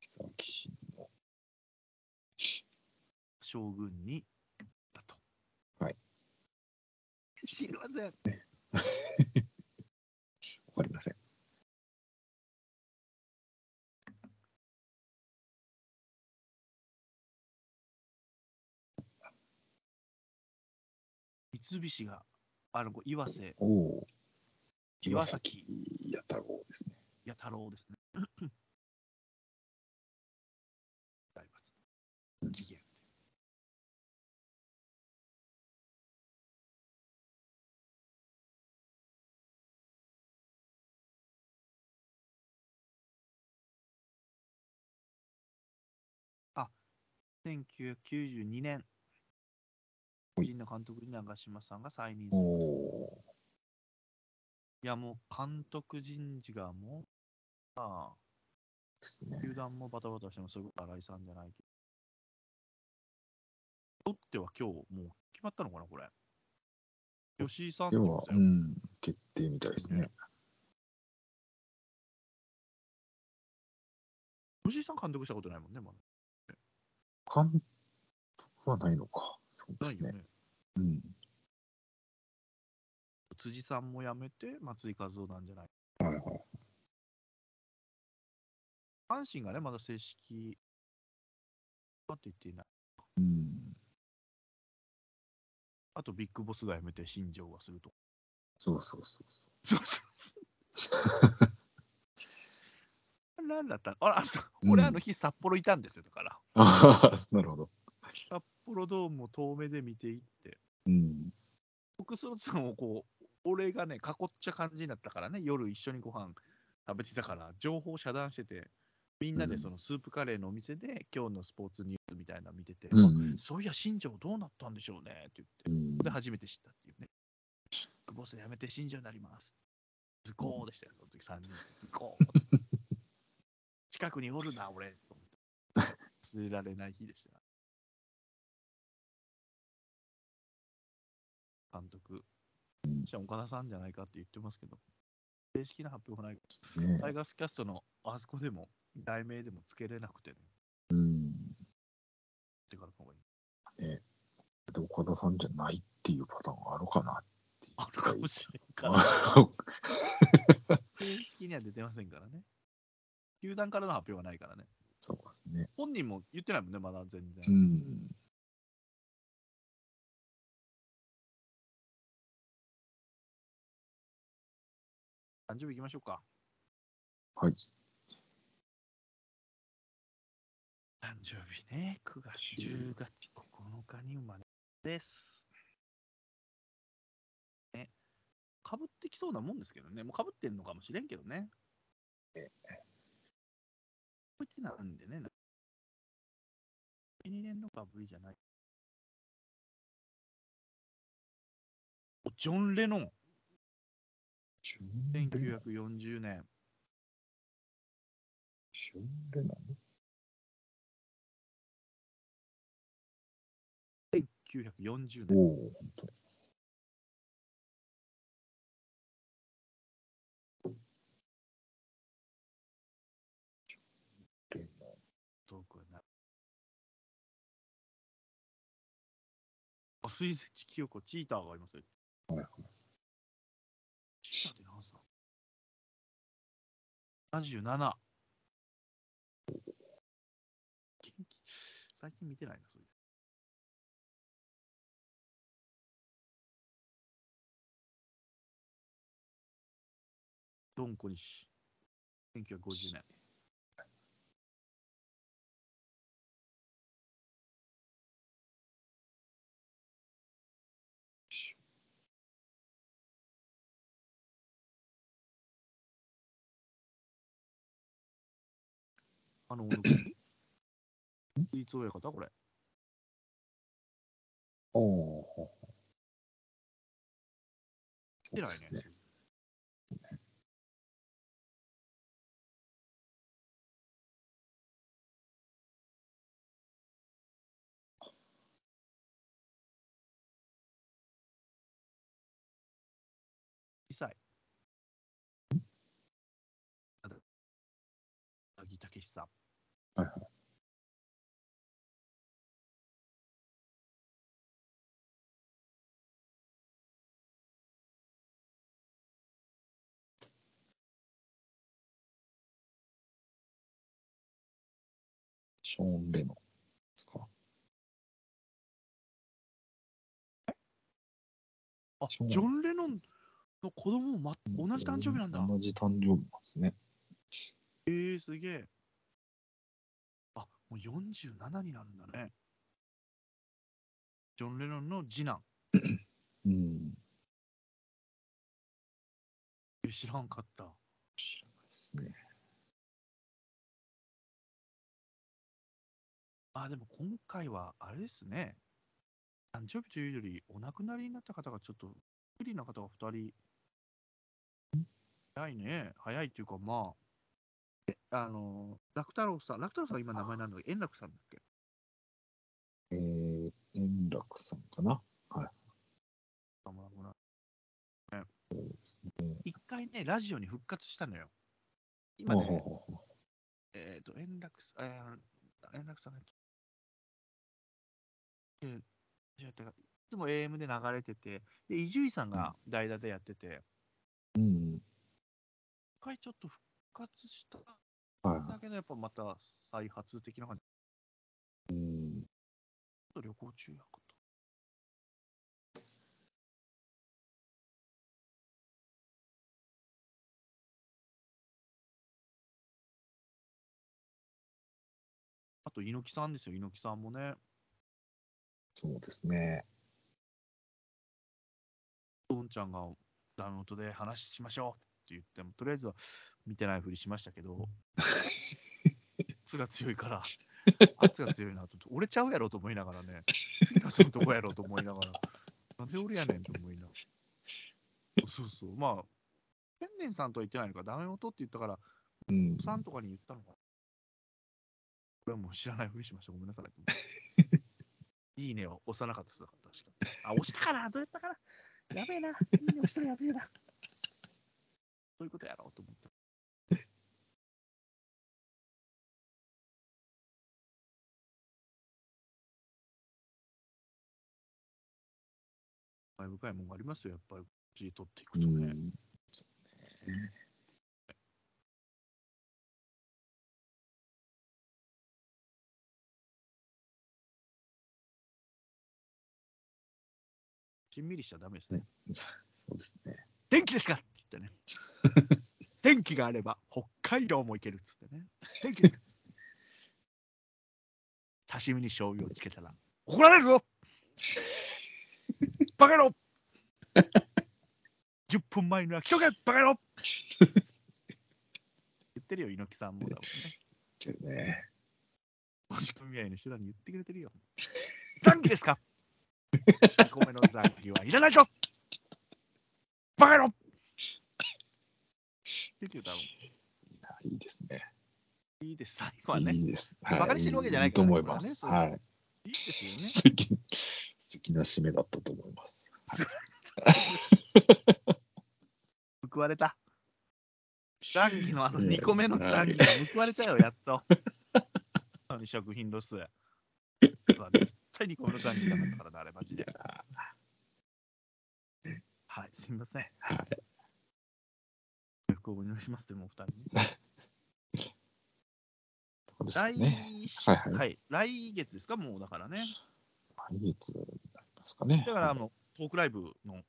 久木氏の。将軍にだと。はい。知りません。わかりません。三菱が、あの、岩瀬。岩崎弥太郎ですね。や太郎ですね。大罰。期限。あ、1992年、はい人の監督に長嶋さんが再任すおる。おいや、もう監督人事がもう、ああ。球団もバタバタしてもすぐ新井さんじゃないけど。ロッテは今日もう決まったのかな、これ。吉井さんってでは、うん、決定みたいですね。吉井さん監督したことないもんね、まだ。監督はないのか。そうですね。ないよね。うん。辻さんも辞めて、松井和夫なんじゃない？はいはい。阪神がね、まだ正式、だって言っていない。うん。あとビッグボスが辞めて新庄がすると。そうそうそうそそうそうそう。なんだった？あら、俺あの日札幌いたんですよ、だから。う。ああ、なるほど。札幌ドームを遠目で見ていって、うん。僕そのさんをこう、俺がね、囲っちゃ感じになったからね、夜一緒にご飯食べてたから、情報遮断してて、みんなでそのスープカレーのお店で、今日のスポーツニュースみたいなの見てて、うんあそういや、新庄どうなったんでしょうねって言って、うん。で、初めて知ったっていうね。ボス辞めて新庄になります。ズコーでしたよ、その時3人。ズコー。近くにおるな、俺。と思って忘れられない日でした。監督。じゃあ岡田さんじゃないかって言ってますけど、正式な発表がない。ねタイガースキャストのあそこでも、題名でもつけれなくてね。うん。ってからの方がいい。ねで岡田さんじゃないっていうパターンがあるかなっていう。あるかもしれんから。あ正式には出てませんからね。球団からの発表はないからね。そうですね。本人も言ってないもんね、まだ全然。うん。誕生日行きましょうか。はい。誕生日ね、9月、10月9日に生まれです。ね。かぶってきそうなもんですけどね。もうかぶってんのかもしれんけどね。えこうやってなんでね。2年のかぶりじゃない。おジョン・レノン、1940年。シュンレナン1940お年。お、本当に。レナン遠くはない。あ、水石清子、チーターがいますよ。はいはい。チーターって何歳 ?77。最近見てないな、そういう。ドン小西、1950年。あの、小野君スイーツ親方？これ。おお。見てないね。小さい。あ木武さん。はいはい。ショーン・レノンですか？あ、ジョン・レノンの子供も、ま、同じ誕生日なんだ。同じ誕生日なんですね。えー、すげえ。あ、もう47になるんだね。ジョン・レノンの次男。うん。え知らんかった。ですね。あ、でも今回はあれですね。誕生日というより、お亡くなりになった方がちょっと、不利な方が2人。早いね。早いっていうか、まあ、えあの、楽太郎さん、楽太郎さん今名前なんだっけ円楽さんだっけ？えー、円楽さんかな？あもうもう。そうですね。一回ね、ラジオに復活したのよ。今ほうほうね、ほうほえっ、と、円楽さん、えー、円楽さんが、えー、違いつも AM で流れてて、で、伊集院さんが代打でやってて、ううん。一回ちょっと復活しただけど、やっぱまた再発的な感じ。い。うん。旅行中やかと。あと、猪木さんですよ、猪木さんもね。そうですね。どんちゃんがダメ元で話しましょう言っても、とりあえずは見てないふりしましたけど、圧が強いから、圧が強いなと、俺ちゃうやろと思いながらね、杉田さんとこやろと思いながら、なんで俺やねんと思いながら。そうそう、まあ、天然さんとは言ってないのか、ダメ元って言ったから、うん。さんとかに言ったのかな。これはもう知らないふりしました。ごめんなさい。いいねを押さなかったです。確かに。あ、押したかなどうやったかなやべえな。いいね押したらやべえな。そういうことやろうと思って。深いもんがありますよ、やっぱり。取っていくうとねしんみりしちゃダメですね。そうですね。電気ですか？って言ってね。電気があれば北海道も行けるっつってね。電気刺身に醤油をつけたら怒られるぞバカ野郎 !10 分前には来とけバカ野郎言ってるよ、猪木さんもだもんね。けどね。持ち組合の人らに言ってくれてるよ。残機ですか ?2 個目の残機はいらないとバカ野郎って言う多分いやいいですね。いいです、最後はね。いいです。バカにしてるわけじゃないいいと思います。はい。いいですよね。素敵な締めだったと思います。報われた。残機のあのいや2個目の残機が報われたよ、やっと。あの食品ロス。絶対2個目の残機だったからな、あれ、マジで。はい、すみません。はい。ご不幸をお願いしますというもお二人に。そうです来,、ね。はいはい来月ですか、もうだからね。来月になりますかね。だからあの、トークライブの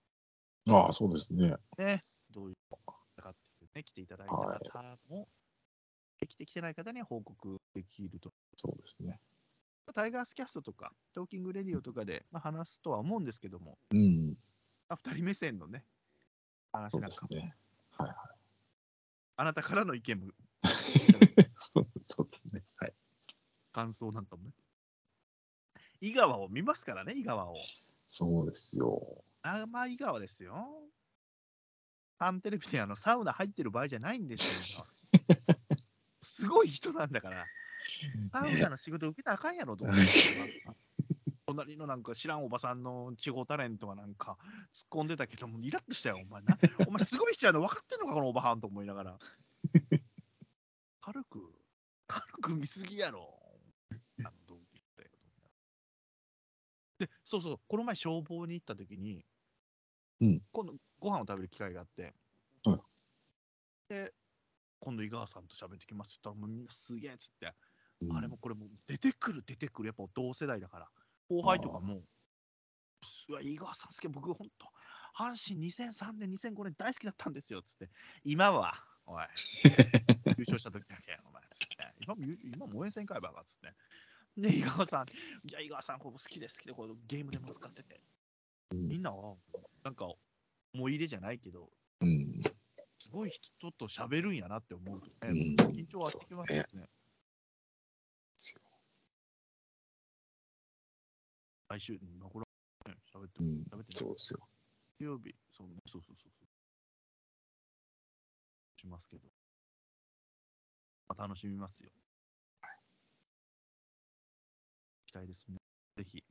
ああ、そうですね。ね、どういうのかっていうね、来ていただいたはい方も、来てきてない方には報告できると。そうですね。タイガースキャストとか、トーキングレディオとかで、まあ、話すとは思うんですけども、うん。まあ、2人目線のね、話なんかも、ですね。はいはあなたからの意見も、い。そうそうですね。はい。感想なんかもね。井川を見ますからね、井川を。そうですよ。生井川ですよ。サンテレビであのサウナ入ってる場合じゃないんですよ。すごい人なんだから。サウナの仕事受けたらあかんやろと思って。隣のなんか知らんおばさんの地方タレントがなんか突っ込んでたけども、イラッとしたよ、お前な。お前すごい人やの分かってんのか、このおばはんと思いながら。軽く、軽く見すぎやろ。で、そうそう、この前消防に行った時に、うん。今度ご飯を食べる機会があって、はいで、今度井川さんと喋ってきますって言ったら、もうみんなすげえっつって、うん。あれもこれも出てくる出てくる、やっぱ同世代だから、後輩とかも、うわ井川さんすげえ、僕本当、阪神2003年、2005年大好きだったんですよっつって、今は、おい、優勝した時だけ、お前、つって、今も優今も応援せんかいばばっつって。で、井川さん、いや、井川さん、ここ好きです、好きで、これゲームでも使ってて、うんみんなは、なんか、思い入れじゃないけど、うん。すごい人と喋るんやなって思うとね、うん緊張はしてきますよね。来週、まあこれはね、喋っても、うん喋ってそうですよ。水曜日、そうね、そうそうそうそう。しますけど。まあ、楽しみますよ。期待ですね。ぜひ、来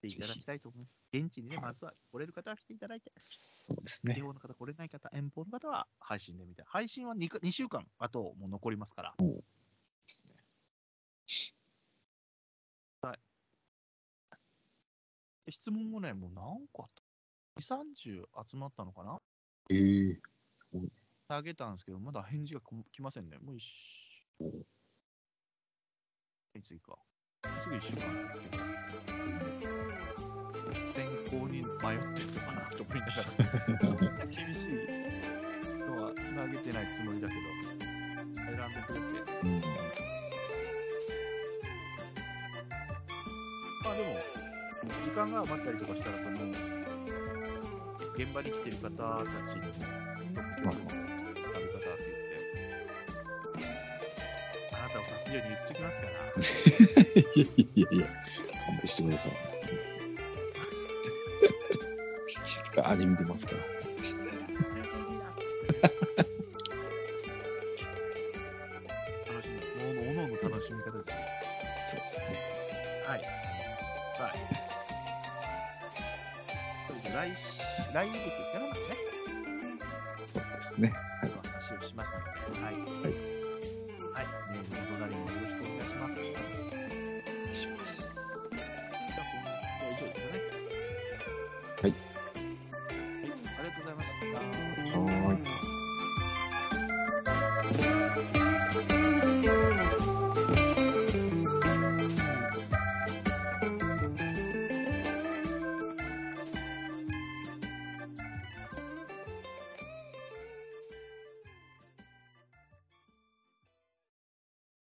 ていただきたいと思います。現地にね、まずは来れる方は来ていただいて、そうですね。地方の方、来れない方、遠方の方は配信で見て、配信は 2, か2週間、あともう残りますから、ですね質問もね、もう何個あった？2、30集まったのかな？ええあげたんですけど、まだ返事がこ来ませんね。もう一週。いついか。すぐ一週間ですけど。天候に迷ってるのかなと思いながら、そんな厳しいのは投げてないつもりだけど、選んでくれて。うん。まあでも、時間が余ったりとかしたら、その、現場に来てる方たちにも、まあ食べ方って言って、あなたを指すように言っときますから、いやいやいや、勘弁してください。静かに見てますから。し、来月ですかね、まあ。